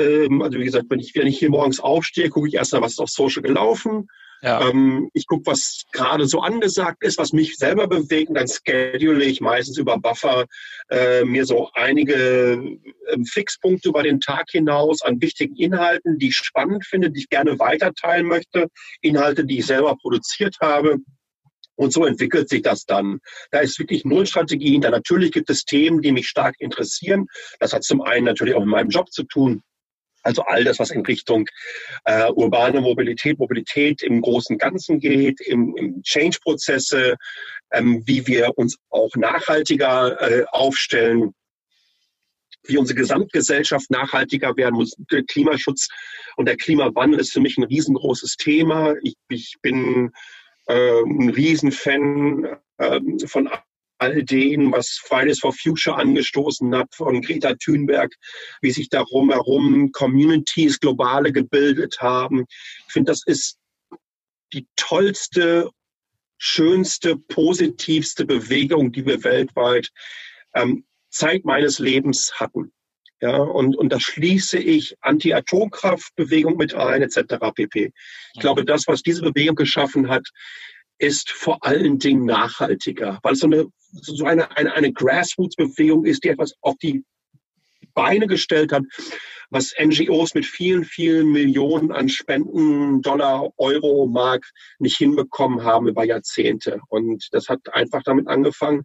ähm, also wie gesagt, wenn ich, wenn ich hier morgens aufstehe, gucke ich erst mal, was ist auf Social gelaufen. Ja. Ähm, ich gucke, was gerade so angesagt ist, was mich selber bewegt. Und dann schedule ich meistens über Buffer äh, mir so einige äh, Fixpunkte über den Tag hinaus an wichtigen Inhalten, die ich spannend finde, die ich gerne weiterteilen möchte. Inhalte, die ich selber produziert habe. Und so entwickelt sich das dann. Da ist wirklich null Strategie hinter. Natürlich gibt es Themen, die mich stark interessieren. Das hat zum einen natürlich auch mit meinem Job zu tun. Also all das, was in Richtung äh, urbane Mobilität, Mobilität im großen Ganzen geht, im, im Change-Prozesse, ähm, wie wir uns auch nachhaltiger äh, aufstellen, wie unsere Gesamtgesellschaft nachhaltiger werden muss. Der Klimaschutz und der Klimawandel ist für mich ein riesengroßes Thema. Ich, ich bin äh, ein Riesenfan äh, von all dem, was Fridays for Future angestoßen hat, von Greta Thunberg, wie sich darum herum Communities, globale gebildet haben. Ich finde, das ist die tollste, schönste, positivste Bewegung, die wir weltweit ähm, Zeit meines Lebens hatten. Ja, und, und da schließe ich Anti-Atomkraftbewegung mit ein, etc. pp. Ich glaube, das, was diese Bewegung geschaffen hat, ist vor allen Dingen nachhaltiger, weil es so eine, so eine, eine, eine Grassroots-Bewegung ist, die etwas auf die Beine gestellt hat, was NGOs mit vielen, vielen Millionen an Spenden, Dollar, Euro, Mark nicht hinbekommen haben über Jahrzehnte. Und das hat einfach damit angefangen,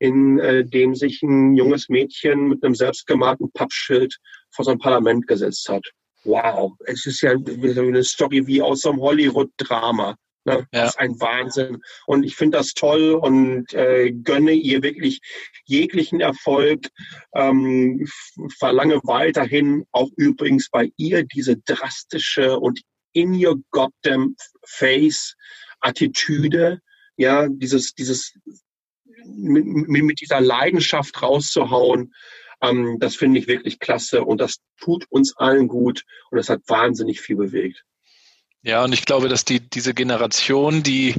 in äh, sich ein junges Mädchen mit einem selbstgemalten Pappschild vor so ein Parlament gesetzt hat. Wow, es ist ja eine Story wie aus einem Hollywood-Drama. Ne? Ja. Das ist ein Wahnsinn. Und ich finde das toll und äh, gönne ihr wirklich jeglichen Erfolg. Ähm, verlange weiterhin auch übrigens bei ihr diese drastische und in your goddamn face Attitüde. Ja, dieses, dieses mit, mit dieser Leidenschaft rauszuhauen, ähm, das finde ich wirklich klasse und das tut uns allen gut und das hat wahnsinnig viel bewegt. Ja, und ich glaube, dass die, diese Generation, die,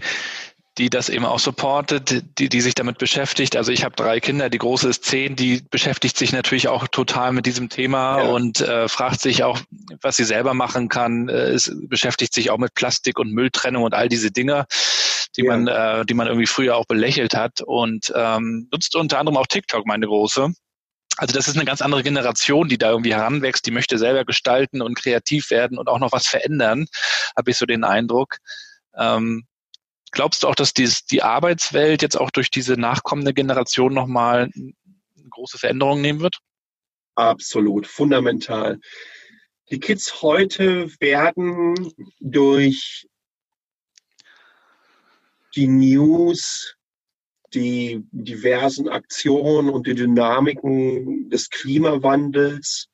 die das eben auch supportet, die, die sich damit beschäftigt. Also ich habe drei Kinder, die große ist zehn, die beschäftigt sich natürlich auch total mit diesem Thema ja. und äh, fragt sich auch, was sie selber machen kann. Äh, es beschäftigt sich auch mit Plastik und Mülltrennung und all diese Dinge, die ja. man, äh, die man irgendwie früher auch belächelt hat und ähm, nutzt unter anderem auch TikTok, meine große. Also das ist eine ganz andere Generation, die da irgendwie heranwächst, die möchte selber gestalten und kreativ werden und auch noch was verändern, habe ich so den Eindruck. Ähm, glaubst du auch, dass dies, die Arbeitswelt jetzt auch durch diese nachkommende Generation nochmal eine große Veränderung nehmen wird? Absolut, fundamental. Die Kids heute werden durch die News die diversen Aktionen und die Dynamiken des Klimawandels,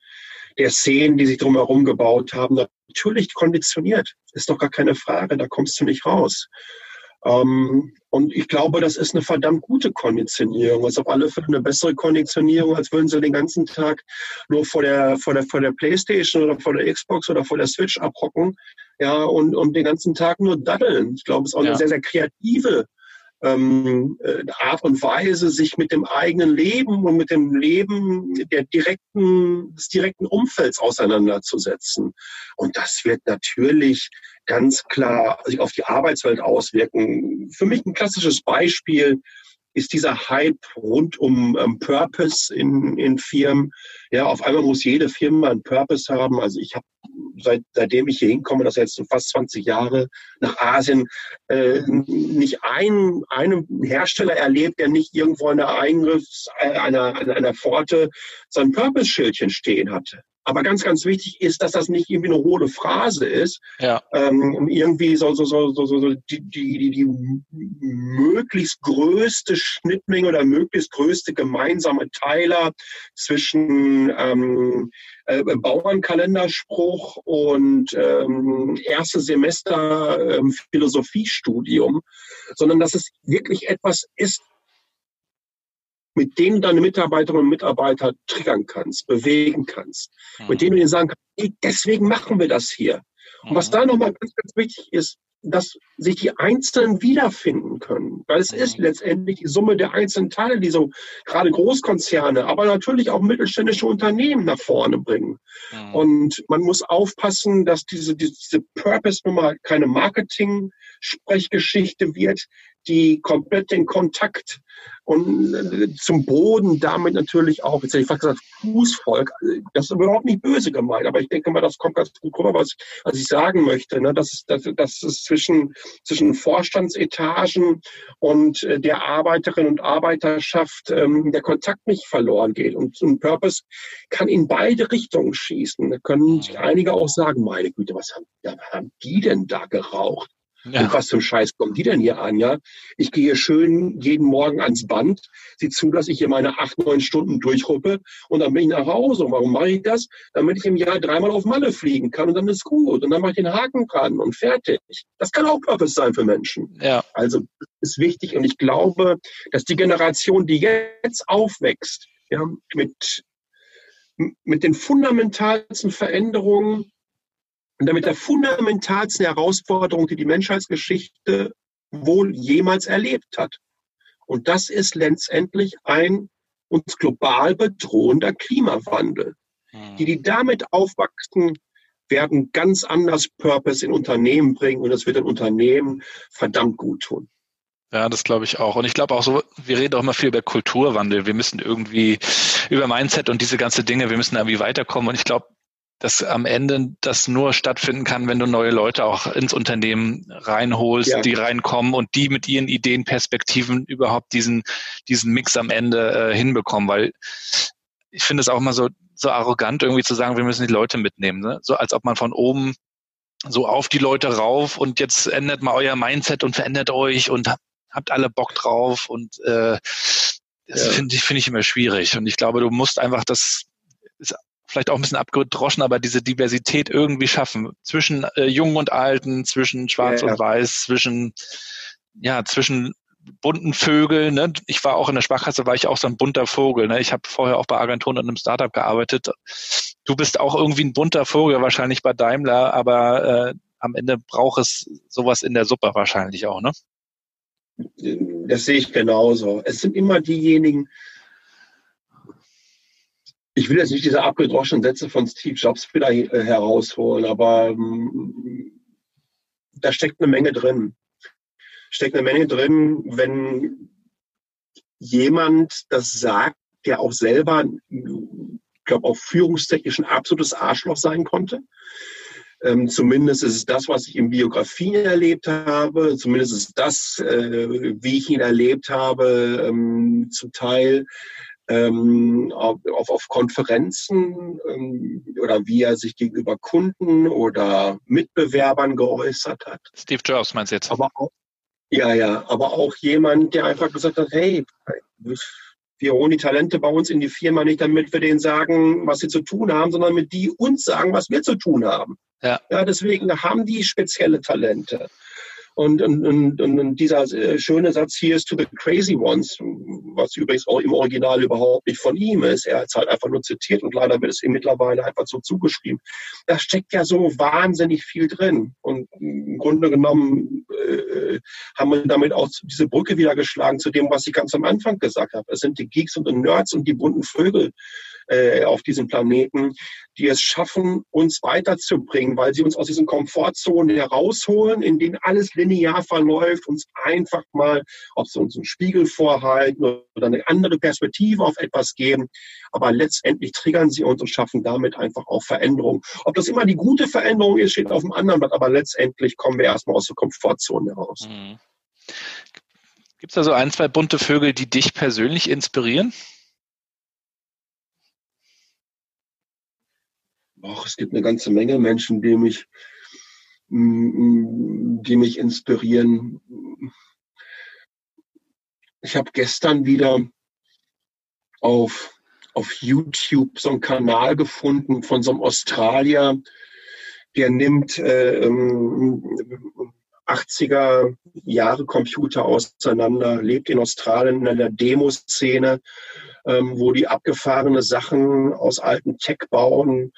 der Szenen, die sich drumherum gebaut haben, natürlich konditioniert. Ist doch gar keine Frage, da kommst du nicht raus. Ähm, und ich glaube, das ist eine verdammt gute Konditionierung. Das ist auf alle Fälle eine bessere Konditionierung, als würden sie den ganzen Tag nur vor der, vor der, vor der Playstation oder vor der Xbox oder vor der Switch abhocken, ja, und, und den ganzen Tag nur daddeln. Ich glaube, es ist auch ja. eine sehr, sehr kreative ähm, äh, Art und Weise, sich mit dem eigenen Leben und mit dem Leben der direkten, des direkten Umfelds auseinanderzusetzen. Und das wird natürlich ganz klar sich auf die Arbeitswelt auswirken. Für mich ein klassisches Beispiel ist dieser Hype rund um ähm, Purpose in, in Firmen. Ja, auf einmal muss jede Firma einen Purpose haben. Also ich habe seit, seitdem ich hier hinkomme, das ist jetzt fast 20 Jahre nach Asien, äh, nicht ein, einen Hersteller erlebt, der nicht irgendwo an der Eingriffs, äh, einer, einer Pforte sein Purpose-Schildchen stehen hatte. Aber ganz, ganz wichtig ist, dass das nicht irgendwie eine hohle Phrase ist. Ja. Ähm, irgendwie so, so, so, so, so die, die, die, möglichst größte Schnittmenge oder möglichst größte gemeinsame Teiler zwischen ähm, äh, Bauernkalenderspruch und ähm, erste Semester ähm, Philosophiestudium, sondern dass es wirklich etwas ist, mit denen deine Mitarbeiterinnen und Mitarbeiter triggern kannst, bewegen kannst, mhm. mit denen du ihnen sagen kannst, deswegen machen wir das hier. Und was mhm. da nochmal ganz, ganz wichtig ist, dass sich die Einzelnen wiederfinden können. Weil es ist mhm. letztendlich die Summe der einzelnen Teile, die so gerade Großkonzerne, aber natürlich auch mittelständische Unternehmen nach vorne bringen. Mhm. Und man muss aufpassen, dass diese, diese Purpose-Nummer keine Marketing-Sprechgeschichte wird, die komplett den Kontakt und äh, zum Boden damit natürlich auch, jetzt hätte ich fast gesagt, Fußvolk, das ist überhaupt nicht böse gemeint, aber ich denke mal, das kommt ganz gut rüber, was, was ich sagen möchte, ne? dass, dass, dass es zwischen, zwischen Vorstandsetagen und äh, der Arbeiterinnen und Arbeiterschaft ähm, der Kontakt nicht verloren geht. Und ein Purpose kann in beide Richtungen schießen. Da können sich einige auch sagen, meine Güte, was haben, haben die denn da geraucht? Ja. Und was zum Scheiß kommen die denn hier an, ja? Ich gehe schön jeden Morgen ans Band, sieh zu, dass ich hier meine acht, neun Stunden durchruppe und dann bin ich nach Hause. Und warum mache ich das? Damit ich im Jahr dreimal auf Malle fliegen kann und dann ist gut. Und dann mache ich den Haken dran und fertig. Das kann auch Purpose sein für Menschen. Ja. Also, ist wichtig. Und ich glaube, dass die Generation, die jetzt aufwächst, ja, mit, mit den fundamentalsten Veränderungen und damit der fundamentalsten Herausforderung, die die Menschheitsgeschichte wohl jemals erlebt hat. Und das ist letztendlich ein uns global bedrohender Klimawandel. Die, die damit aufwachsen, werden ganz anders Purpose in Unternehmen bringen und das wird ein Unternehmen verdammt gut tun. Ja, das glaube ich auch. Und ich glaube auch so, wir reden auch immer viel über Kulturwandel. Wir müssen irgendwie über Mindset und diese ganze Dinge, wir müssen irgendwie weiterkommen. Und ich glaube, dass am Ende das nur stattfinden kann, wenn du neue Leute auch ins Unternehmen reinholst, ja. die reinkommen und die mit ihren Ideen, Perspektiven überhaupt diesen, diesen Mix am Ende äh, hinbekommen, weil ich finde es auch immer so, so arrogant irgendwie zu sagen, wir müssen die Leute mitnehmen, ne? so als ob man von oben so auf die Leute rauf und jetzt ändert mal euer Mindset und verändert euch und habt alle Bock drauf und äh, das ja. finde ich, finde ich immer schwierig und ich glaube, du musst einfach das ist vielleicht auch ein bisschen abgedroschen, aber diese Diversität irgendwie schaffen zwischen äh, Jungen und Alten, zwischen Schwarz ja, ja. und Weiß, zwischen ja zwischen bunten Vögeln. Ne? Ich war auch in der Sparkasse, war ich auch so ein bunter Vogel. Ne? Ich habe vorher auch bei Agenturen und einem Startup gearbeitet. Du bist auch irgendwie ein bunter Vogel, wahrscheinlich bei Daimler, aber äh, am Ende braucht es sowas in der Suppe wahrscheinlich auch, ne? Das sehe ich genauso. Es sind immer diejenigen, ich will jetzt nicht diese abgedroschenen Sätze von Steve Jobs wieder äh, herausholen, aber ähm, da steckt eine Menge drin. Steckt eine Menge drin, wenn jemand das sagt, der auch selber, ich glaube, auf führungstechnisch ein absolutes Arschloch sein konnte. Ähm, zumindest ist es das, was ich in Biografien erlebt habe. Zumindest ist das, äh, wie ich ihn erlebt habe, ähm, zum Teil ähm, auf, auf Konferenzen ähm, oder wie er sich gegenüber Kunden oder Mitbewerbern geäußert hat. Steve Jobs meinst du jetzt? Aber auch, ja, ja, aber auch jemand, der einfach gesagt hat, hey, wir holen die Talente bei uns in die Firma nicht, damit wir denen sagen, was sie zu tun haben, sondern mit die uns sagen, was wir zu tun haben. Ja. ja deswegen haben die spezielle Talente. Und, und, und, und dieser äh, schöne Satz hier ist to the crazy ones, was übrigens auch im Original überhaupt nicht von ihm ist. Er hat es halt einfach nur zitiert und leider wird es ihm mittlerweile einfach so zugeschrieben. Da steckt ja so wahnsinnig viel drin. Und im Grunde genommen äh, haben wir damit auch diese Brücke wieder geschlagen zu dem, was ich ganz am Anfang gesagt habe. Es sind die Geeks und die Nerds und die bunten Vögel, äh, auf diesem Planeten, die es schaffen, uns weiterzubringen, weil sie uns aus diesen Komfortzonen herausholen, in denen alles linear verläuft, uns einfach mal, ob sie uns einen Spiegel vorhalten oder eine andere Perspektive auf etwas geben, aber letztendlich triggern sie uns und schaffen damit einfach auch Veränderung. Ob das immer die gute Veränderung ist, steht auf dem anderen Blatt, aber letztendlich kommen wir erstmal aus der Komfortzone heraus. Mhm. Gibt es da so ein, zwei bunte Vögel, die dich persönlich inspirieren? Ach, es gibt eine ganze Menge Menschen, die mich, die mich inspirieren. Ich habe gestern wieder auf, auf YouTube so einen Kanal gefunden von so einem Australier, der nimmt äh, 80er ähm, Jahre Computer auseinander, lebt in Australien in einer Demoszene, ähm, wo die abgefahrene Sachen aus alten Tech bauen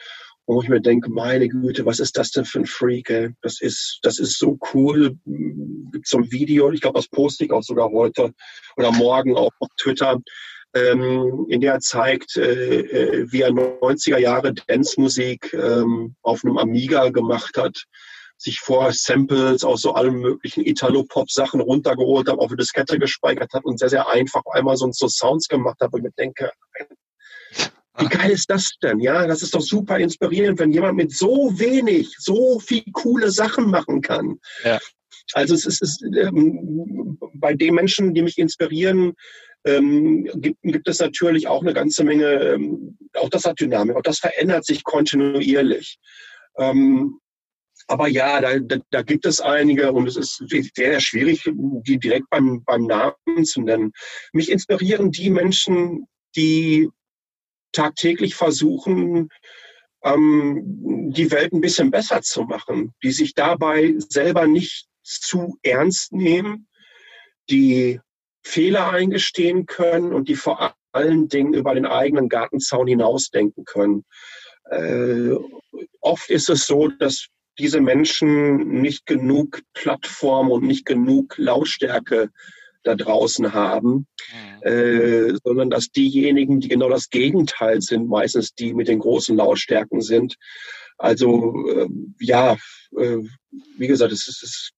wo ich mir denke, meine Güte, was ist das denn für ein Freak? Ey? Das ist, das ist so cool. Gibt so ein Video, ich glaube, das poste ich auch sogar heute oder morgen auch auf Twitter, ähm, in der er zeigt, äh, äh wie er 90er Jahre Dance-Musik ähm, auf einem Amiga gemacht hat sich vor Samples aus so allen möglichen Italo-Pop-Sachen runtergeholt hat, auf eine Diskette gespeichert hat und sehr, sehr einfach einmal so, so Sounds gemacht hat, wo ich mir denke, wie geil ist das denn? Ja, das ist doch super inspirierend, wenn jemand mit so wenig so viel coole Sachen machen kann. Ja. Also es ist, es ist ähm, bei den Menschen, die mich inspirieren, ähm, gibt, gibt es natürlich auch eine ganze Menge, ähm, auch das hat Dynamik, auch das verändert sich kontinuierlich. Ähm, Aber ja, da, da, da gibt es einige und es ist sehr schwierig, die direkt beim, beim Namen zu nennen. Mich inspirieren die Menschen, die tagtäglich versuchen, ähm, die Welt ein bisschen besser zu machen, die sich dabei selber nicht zu ernst nehmen, die Fehler eingestehen können und die vor allen Dingen über den eigenen Gartenzaun hinausdenken können. Äh, oft ist es so, dass diese Menschen nicht genug Plattform und nicht genug Lautstärke da draußen haben, mhm. äh, sondern dass diejenigen, die genau das Gegenteil sind, meistens die mit den großen Lautstärken sind. Also äh, ja, äh, wie gesagt, es ist,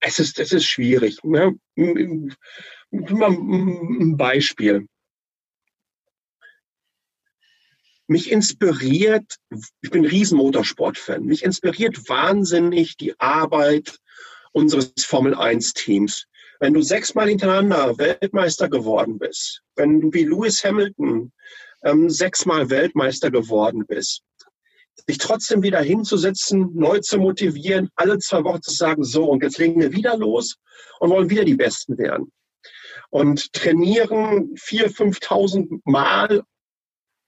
es ist, es ist schwierig. Ne? Ein Beispiel. Mich inspiriert, ich bin ein riesen Motorsport-Fan, mich inspiriert wahnsinnig die Arbeit unseres Formel-1-Teams. Wenn du sechsmal hintereinander Weltmeister geworden bist, wenn du wie Lewis Hamilton ähm, sechsmal Weltmeister geworden bist, sich trotzdem wieder hinzusetzen, neu zu motivieren, alle zwei Wochen zu sagen, so, und jetzt legen wir wieder los und wollen wieder die Besten werden. Und trainieren vier, 5.000 Mal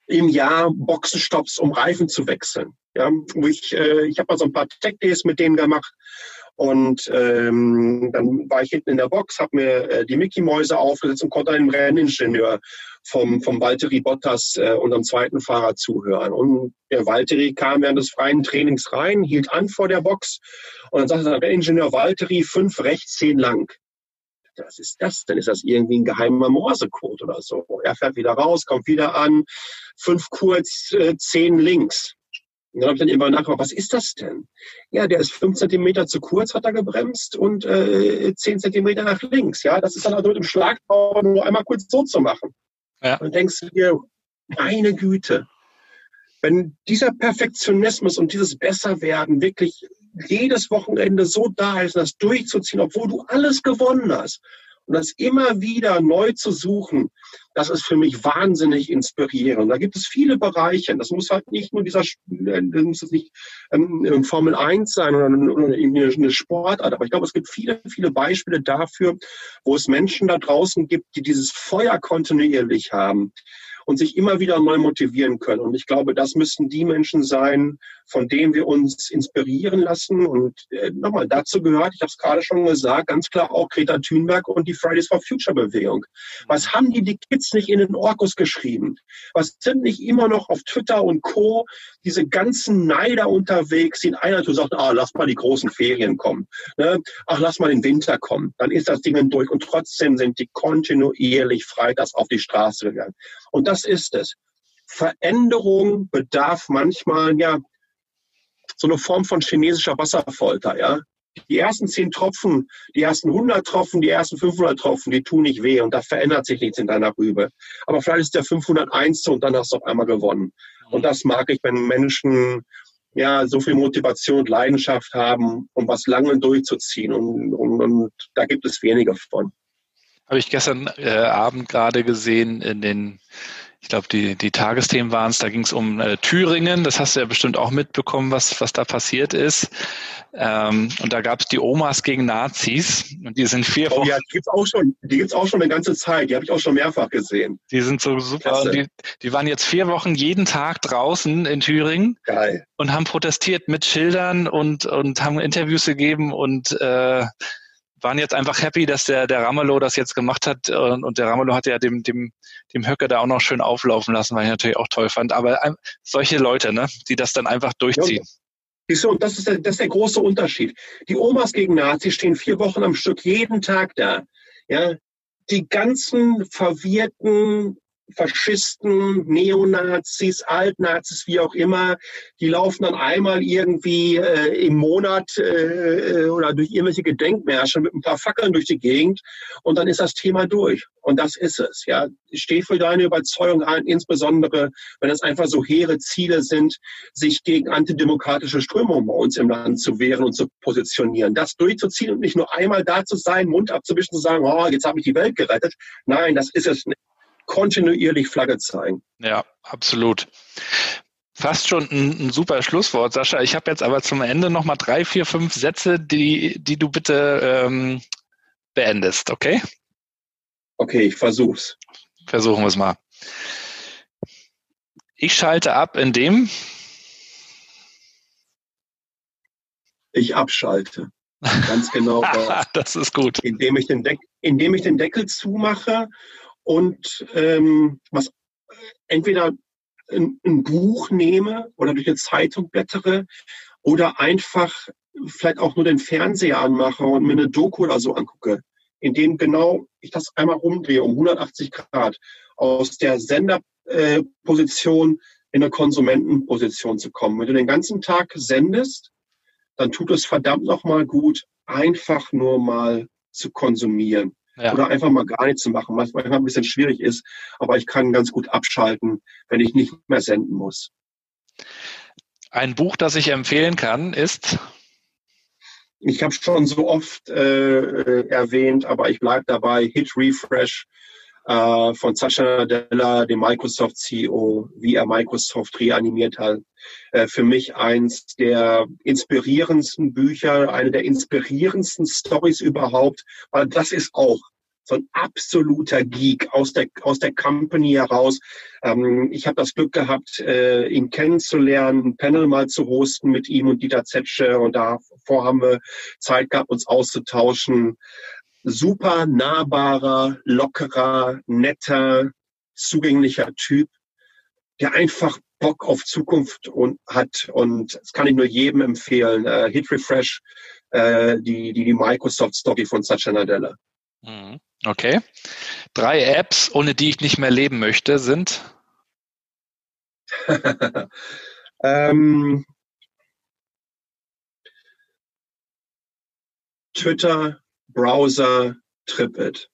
im Jahr Boxenstopps, um Reifen zu wechseln. Ja, wo ich, äh, ich habe mal so ein paar Tech Days mit denen gemacht und ähm, dann war ich hinten in der Box, habe mir äh, die Mickey-Mäuse aufgesetzt und konnte einem Renningenieur vom, vom Valtteri Bottas, äh, unserem zweiten Fahrer, zuhören. Und der Valtteri kam während des freien Trainings rein, hielt an vor der Box und dann sagte der Renningenieur Valtteri, fünf rechts, zehn lang was ist das? Dann ist das irgendwie ein geheimer Morsecode oder so. Er fährt wieder raus, kommt wieder an, fünf kurz, äh, zehn links. Und dann habe ich dann immer nachgefragt, was ist das denn? Ja, der ist fünf Zentimeter zu kurz, hat er gebremst und äh, zehn Zentimeter nach links. Ja, das ist dann also mit dem Schlagbau nur einmal kurz so zu machen. Ja. Und denkst du dir, meine Güte, wenn dieser Perfektionismus und dieses Besserwerden wirklich jedes Wochenende so da ist, das durchzuziehen, obwohl du alles gewonnen hast. Und das immer wieder neu zu suchen, das ist für mich wahnsinnig inspirierend. Da gibt es viele Bereiche. Das muss halt nicht nur dieser, äh, das muss nicht ähm, Formel 1 sein oder, oder eine Sportart, aber ich glaube, es gibt viele, viele Beispiele dafür, wo es Menschen da draußen gibt, die dieses Feuer kontinuierlich haben, und sich immer wieder neu motivieren können. Und ich glaube, das müssten die Menschen sein, von denen wir uns inspirieren lassen. Und äh, nochmal, dazu gehört, ich habe es gerade schon gesagt, ganz klar auch Greta Thunberg und die Fridays for Future Bewegung. Was haben die die Kids nicht in den Orkus geschrieben? Was sind nicht immer noch auf Twitter und Co. diese ganzen Neider unterwegs, die in einer Tour sagt, ah, lass mal die großen Ferien kommen. Ne? Ach, lass mal den Winter kommen. Dann ist das Ding durch. Und trotzdem sind die kontinuierlich freitags auf die Straße gegangen. Und das ist es. Veränderung bedarf manchmal ja so eine Form von chinesischer Wasserfolter, ja. Die ersten zehn Tropfen, die ersten 100 Tropfen, die ersten 500 Tropfen, die tun nicht weh und da verändert sich nichts in deiner Rübe. Aber vielleicht ist der 501. und dann hast du auf einmal gewonnen. Und das mag ich, wenn Menschen ja so viel Motivation und Leidenschaft haben, um was lange durchzuziehen. Und, und, und da gibt es wenige von. Habe ich gestern äh, Abend gerade gesehen in den ich glaube, die, die Tagesthemen waren es, da ging es um äh, Thüringen, das hast du ja bestimmt auch mitbekommen, was, was da passiert ist. Ähm, und da gab es die Omas gegen Nazis und die sind vier Wochen. Oh ja, die gibt's auch schon, die gibt's auch schon eine ganze Zeit, die habe ich auch schon mehrfach gesehen. Die sind so super. Die, die waren jetzt vier Wochen jeden Tag draußen in Thüringen Geil. und haben protestiert mit Schildern und, und haben Interviews gegeben und äh, waren jetzt einfach happy, dass der, der Ramelow das jetzt gemacht hat. Und, und der Ramelow hat ja dem, dem, dem Höcker da auch noch schön auflaufen lassen, weil ich natürlich auch toll fand. Aber solche Leute, ne, die das dann einfach durchziehen. Siehst du, das ist, der, das ist der große Unterschied. Die Omas gegen Nazis stehen vier Wochen am Stück jeden Tag da. Ja, die ganzen verwirrten Faschisten, Neonazis, Altnazis, wie auch immer, die laufen dann einmal irgendwie äh, im Monat äh, oder durch irgendwelche Gedenkmärsche mit ein paar Fackeln durch die Gegend und dann ist das Thema durch. Und das ist es. Ja, steh für deine Überzeugung ein, insbesondere wenn es einfach so hehre Ziele sind, sich gegen antidemokratische Strömungen bei uns im Land zu wehren und zu positionieren. Das durchzuziehen und nicht nur einmal da zu sein, Mund abzuwischen, zu sagen, oh, jetzt habe ich die Welt gerettet. Nein, das ist es nicht kontinuierlich Flagge zeigen. Ja, absolut. Fast schon ein, ein, super Schlusswort, Sascha. Ich habe jetzt aber zum Ende noch mal drei, vier, fünf Sätze, die, die du bitte ähm, beendest, okay? Okay, ich versuch's. Versuchen wir es mal. Ich schalte ab, indem ich abschalte. Ganz genau. *laughs* das ist gut. Indem ich den, Deck, indem ich den Deckel zumache und ähm, was entweder ein, ein Buch nehme oder durch eine Zeitung blättere oder einfach vielleicht auch nur den Fernseher anmache und mir eine Doku oder so angucke, indem genau ich das einmal rumdrehe um 180 Grad aus der Senderposition in eine Konsumentenposition zu kommen. Wenn du den ganzen Tag sendest, dann tut es verdammt nochmal gut, einfach nur mal zu konsumieren. Ja. Oder einfach mal gar nichts zu machen, was manchmal ein bisschen schwierig ist, aber ich kann ganz gut abschalten, wenn ich nicht mehr senden muss. Ein Buch, das ich empfehlen kann, ist ich habe schon so oft äh, erwähnt, aber ich bleibe dabei, Hit Refresh äh, von Satya Nadella, dem Microsoft CEO, wie er Microsoft reanimiert hat. Äh, für mich eins der inspirierendsten Bücher, eine der inspirierendsten Stories überhaupt, weil das ist auch so ein absoluter Geek aus der aus der Company heraus. Ähm, ich habe das Glück gehabt, äh, ihn kennenzulernen, ein Panel mal zu hosten mit ihm und Dieter Zetsche und davor haben wir Zeit gehabt, uns auszutauschen super nahbarer, lockerer, netter, zugänglicher Typ, der einfach Bock auf Zukunft und hat. Und das kann ich nur jedem empfehlen. Äh, Hit Refresh, äh, die, die, die Microsoft Story von Satya Nadella. Mhm. Okay. Drei Apps, ohne die ich nicht mehr leben möchte, sind? *laughs* ähm, Twitter, Browser Tripit.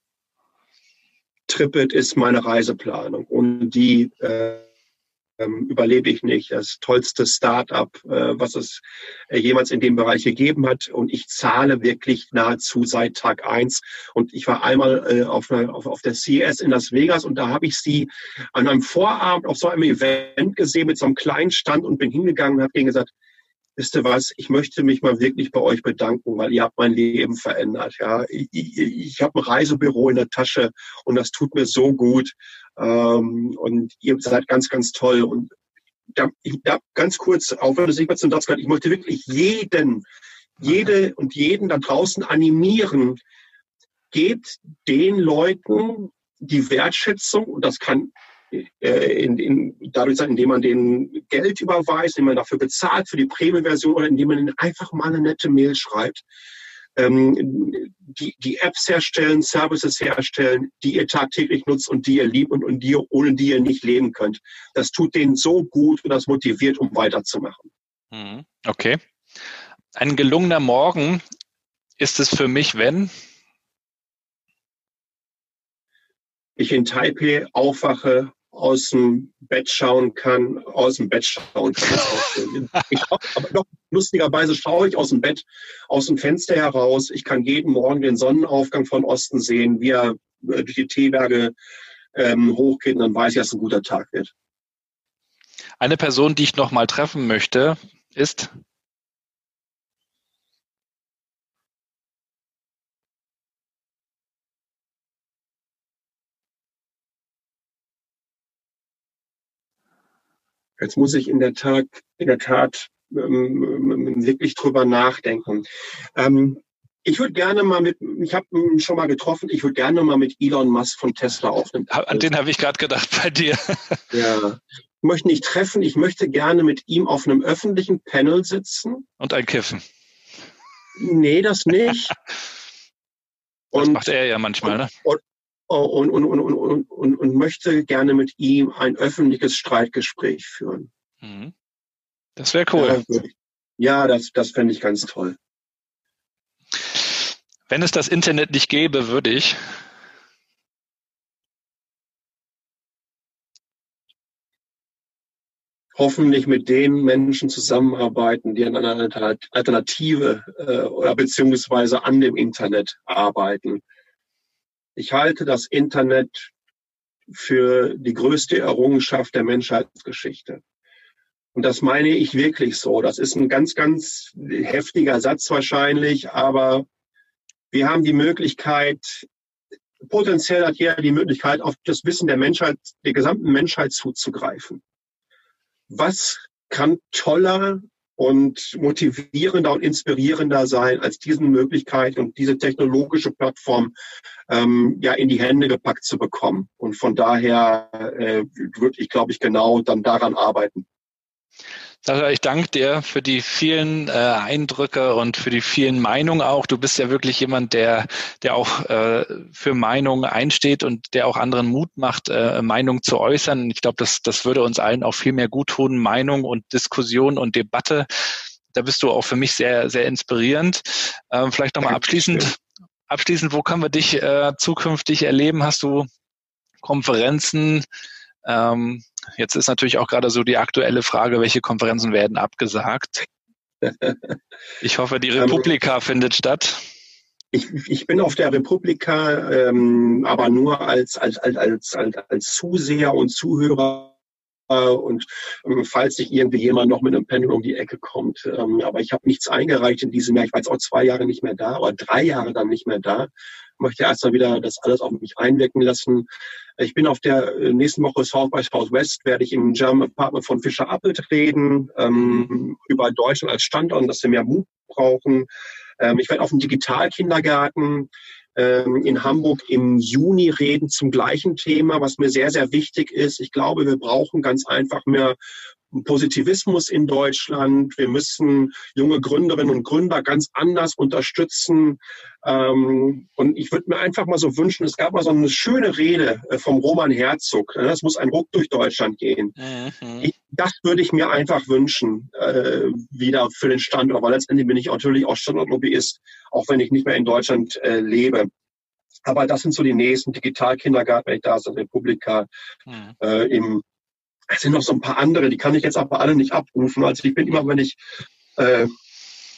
Tripit ist meine Reiseplanung und die äh, ähm, überlebe ich nicht. Das tollste Start-up, äh, was es äh, jemals in dem Bereich gegeben hat. Und ich zahle wirklich nahezu seit Tag eins. Und ich war einmal äh, auf, auf, auf der CES in Las Vegas und da habe ich sie an einem Vorabend auf so einem Event gesehen mit so einem kleinen Stand und bin hingegangen und habe ihnen gesagt, wisst ihr was, ich möchte mich mal wirklich bei euch bedanken, weil ihr habt mein Leben verändert. Ja, ich, ich, ich habe ein Reisebüro in der Tasche und das tut mir so gut. Ähm, und ihr seid ganz, ganz toll. Und da, ich, da ganz kurz, auch wenn es nicht mehr zum Satz gehört, ich möchte wirklich jeden, jede und jeden da draußen animieren, gebt den Leuten die Wertschätzung, und das kann in, in, dadurch indem man denen Geld überweist, indem man dafür bezahlt für die Premium-Version oder indem man ihnen einfach mal eine nette Mail schreibt. Ähm, die, die Apps herstellen, Services herstellen, die ihr tagtäglich nutzt und die ihr liebt und, und die, ohne die ihr nicht leben könnt. Das tut denen so gut und das motiviert, um weiterzumachen. Mhm. Okay. Ein gelungener Morgen ist es für mich, wenn ich in Taipei aufwache aus dem Bett schauen kann, aus dem Bett schauen kann. *laughs* ich, aber doch, lustigerweise schaue ich aus dem Bett, aus dem Fenster heraus. Ich kann jeden Morgen den Sonnenaufgang von Osten sehen, wie er äh, durch die Teeberge ähm, hochgeht und dann weiß ich, dass es ein guter Tag wird. Eine Person, die ich noch mal treffen möchte, ist Jetzt muss ich in der Tat, in der Tat ähm, wirklich drüber nachdenken. Ähm, ich würde gerne mal mit, ich habe ihn schon mal getroffen, ich würde gerne mal mit Elon Musk von Tesla aufnehmen. An den habe ich gerade gedacht bei dir. *laughs* Ja. Ich möchte nicht treffen, ich möchte gerne mit ihm auf einem öffentlichen Panel sitzen. Und ein Kiffen. Nee, das nicht. das und, macht er ja manchmal, und, ne? Und, und, und, und, und, und, und möchte gerne mit ihm ein öffentliches Streitgespräch führen. Mhm. Das wäre cool. Ja, das, das fände ich ganz toll. Wenn es das Internet nicht gäbe, würde ich. hoffentlich mit den Menschen zusammenarbeiten, die an einer Alternative äh, oder beziehungsweise an dem Internet arbeiten. Ich halte das Internet für die größte Errungenschaft der Menschheitsgeschichte. Und das meine ich wirklich so. Das ist ein ganz, ganz heftiger Satz wahrscheinlich, aber wir haben die Möglichkeit, potenziell hat jeder die Möglichkeit, auf das Wissen der Menschheit, der gesamten Menschheit zuzugreifen. Was kann toller und motivierender und inspirierender sein, als diesen Möglichkeit und diese technologische Plattform ähm, ja in die Hände gepackt zu bekommen. Und von daher äh, würde ich, glaube ich, genau dann daran arbeiten. Sascha, ich danke dir für die vielen äh, Eindrücke und für die vielen Meinungen auch. Du bist ja wirklich jemand, der, der auch äh, für Meinungen einsteht und der auch anderen Mut macht, äh, Meinungen zu äußern. Ich glaube, das, das würde uns allen auch viel mehr gut tun, Meinung und Diskussion und Debatte. Da bist du auch für mich sehr, sehr inspirierend. Ähm, vielleicht nochmal abschließend, abschließend, wo können wir dich äh, zukünftig erleben? Hast du Konferenzen? Ähm, jetzt ist natürlich auch gerade so die aktuelle Frage, welche Konferenzen werden abgesagt? *laughs* Ich hoffe, die Republika ähm, findet statt. Ich, ich bin auf der Republika, ähm, aber nur als, als, als, als, als, als Zuseher und Zuhörer und ähm, falls sich irgendwie jemand noch mit einem Pendel um die Ecke kommt. Ähm, aber ich habe nichts eingereicht in diesem Jahr. Ich war jetzt auch zwei Jahre nicht mehr da oder drei Jahre dann nicht mehr da. Möchte erst mal wieder das alles auf mich einwirken lassen. Ich bin auf der äh, nächsten Woche South by Southwest, werde ich im German Apartment von Fischer Appelt reden, ähm, über Deutschland als Standort dass wir mehr Mut brauchen. Ähm, ich werde auf dem Digitalkindergarten ähm, in Hamburg im Juni reden zum gleichen Thema, was mir sehr, sehr wichtig ist. Ich glaube, wir brauchen ganz einfach mehr Positivismus in Deutschland. Wir müssen junge Gründerinnen und Gründer ganz anders unterstützen. Ähm, und ich würde mir einfach mal so wünschen, es gab mal so eine schöne Rede äh, vom Roman Herzog. Das muss ein Ruck durch Deutschland gehen. Mhm. das würde ich mir einfach wünschen, äh, wieder für den Standort. Aber letztendlich bin ich natürlich auch Standortlobbyist, auch wenn ich nicht mehr in Deutschland äh, lebe. Aber das sind so die nächsten Digitalkindergarten, wenn ich da so Republika mhm. äh, im es sind noch so ein paar andere, die kann ich jetzt aber alle nicht abrufen. Also ich bin immer, wenn ich äh,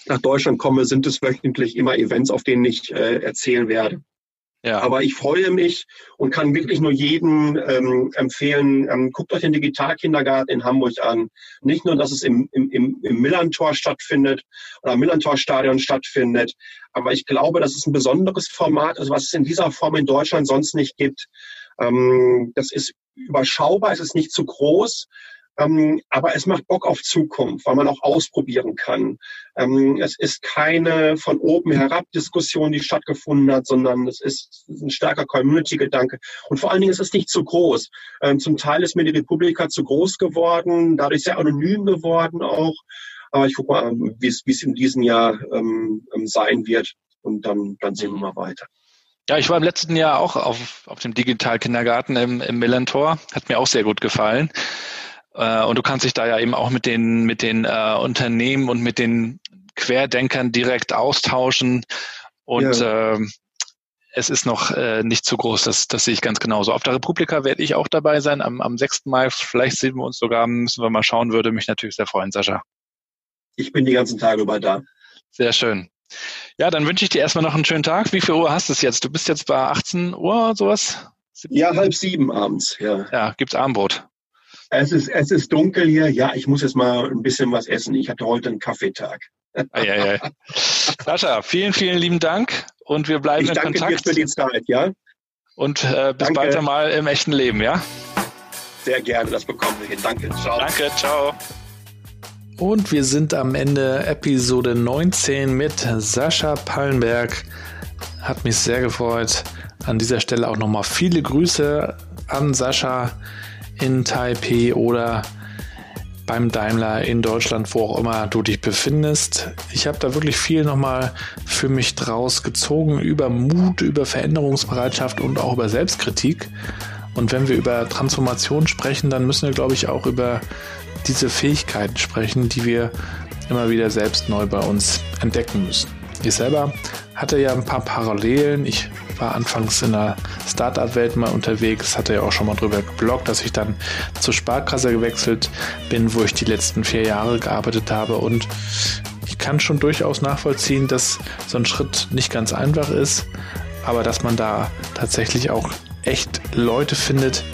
nach Deutschland komme, sind es wöchentlich immer Events, auf denen ich äh, erzählen werde. Ja. Aber ich freue mich und kann wirklich nur jedem ähm, empfehlen, ähm, guckt euch den Digitalkindergarten in Hamburg an. Nicht nur, dass es im, im, im Millantor stattfindet oder Millantor-Stadion stattfindet, aber ich glaube, das ist ein besonderes Format, also was es in dieser Form in Deutschland sonst nicht gibt. Ähm, das ist überschaubar, es ist nicht zu groß. Ähm, aber es macht Bock auf Zukunft, weil man auch ausprobieren kann. Ähm, es ist keine von oben herab Diskussion, die stattgefunden hat, sondern es ist ein starker Community-Gedanke. Und vor allen Dingen ist es nicht zu groß. Ähm, zum Teil ist mir die Republika zu groß geworden, dadurch sehr anonym geworden auch. Aber ich gucke mal, wie es in diesem Jahr ähm, ähm, sein wird. Und dann, dann sehen wir mal weiter. Ja, ich war im letzten Jahr auch auf, auf dem Digital-Kindergarten im, im Millantor. Hat mir auch sehr gut gefallen. Äh, und du kannst dich da ja eben auch mit den, mit den äh, Unternehmen und mit den Querdenkern direkt austauschen. Und ja. äh, es ist noch äh, nicht zu groß, das, das sehe ich ganz genauso. Auf der Republika werde ich auch dabei sein am, am 6. Mai. Vielleicht sehen wir uns sogar, müssen wir mal schauen, würde mich natürlich sehr freuen, Sascha. Ich bin die ganzen Tage über da. Sehr schön. Ja, dann wünsche ich dir erstmal noch einen schönen Tag. Wie viel Uhr hast du es jetzt? Du bist jetzt bei 18 Uhr, sowas? 17? Ja, halb sieben abends, ja. Ja, gibt's Abendbrot? Es ist, es ist dunkel hier. Ja, ich muss jetzt mal ein bisschen was essen. Ich hatte heute einen Kaffeetag. *laughs* Sascha, vielen, vielen lieben Dank und wir bleiben ich in danke Kontakt. Dir für die Zeit, ja. Und äh, bis danke. bald einmal im echten Leben, ja? Sehr gerne, das bekommen wir hin. Danke, ciao. Danke, ciao. Und wir sind am Ende Episode 19 mit Sascha Pallenberg. Hat mich sehr gefreut. An dieser Stelle auch nochmal viele Grüße an Sascha in Taipei oder beim Daimler in Deutschland, wo auch immer du dich befindest. Ich habe da wirklich viel nochmal für mich draus gezogen über Mut, über Veränderungsbereitschaft und auch über Selbstkritik. Und wenn wir über Transformation sprechen, dann müssen wir, glaube ich, auch über diese Fähigkeiten sprechen, die wir immer wieder selbst neu bei uns entdecken müssen. Ich selber hatte ja ein paar Parallelen. Ich war anfangs in der Startup-Welt mal unterwegs, hatte ja auch schon mal drüber gebloggt, dass ich dann zur Sparkasse gewechselt bin, wo ich die letzten vier Jahre gearbeitet habe. Und ich kann schon durchaus nachvollziehen, dass so ein Schritt nicht ganz einfach ist, aber dass man da tatsächlich auch echt Leute findet,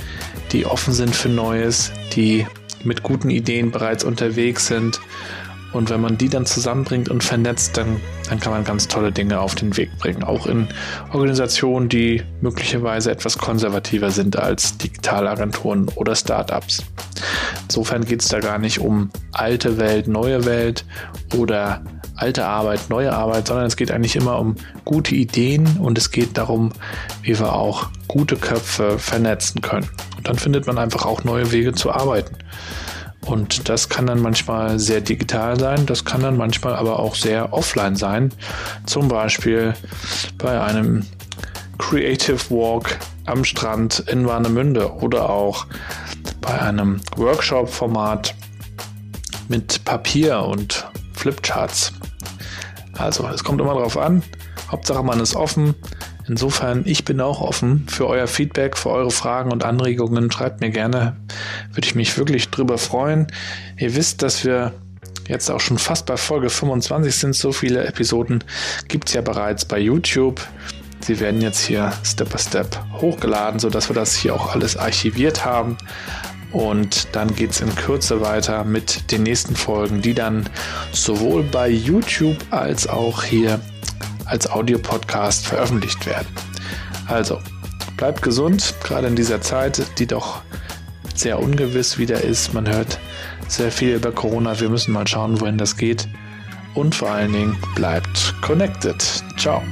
die offen sind für Neues, die mit guten Ideen bereits unterwegs sind. Und wenn man die dann zusammenbringt und vernetzt, dann, dann kann man ganz tolle Dinge auf den Weg bringen. Auch in Organisationen, die möglicherweise etwas konservativer sind als Digitalagenturen oder Startups. Insofern geht es da gar nicht um alte Welt, neue Welt oder alte Arbeit, neue Arbeit, sondern es geht eigentlich immer um gute Ideen und es geht darum, wie wir auch gute Köpfe vernetzen können. Und dann findet man einfach auch neue Wege zu arbeiten. Und das kann dann manchmal sehr digital sein, das kann dann manchmal aber auch sehr offline sein. Zum Beispiel bei einem Creative Walk am Strand in Warnemünde oder auch bei einem Workshop-Format mit Papier und Flipcharts. Also, es kommt immer darauf an. Hauptsache, man ist offen. Insofern, ich bin auch offen für euer Feedback, für eure Fragen und Anregungen. Schreibt mir gerne. Würde ich mich wirklich drüber freuen. Ihr wisst, dass wir jetzt auch schon fast bei Folge 25 sind. So viele Episoden gibt es ja bereits bei YouTube. Sie werden jetzt hier Step by Step hochgeladen, sodass wir das hier auch alles archiviert haben. Und dann geht es in Kürze weiter mit den nächsten Folgen, die dann sowohl bei YouTube als auch hier als Audiopodcast veröffentlicht werden. Also, bleibt gesund, gerade in dieser Zeit, die doch sehr ungewiss wieder ist. Man hört sehr viel über Corona. Wir müssen mal schauen, wohin das geht. Und vor allen Dingen bleibt connected. Ciao.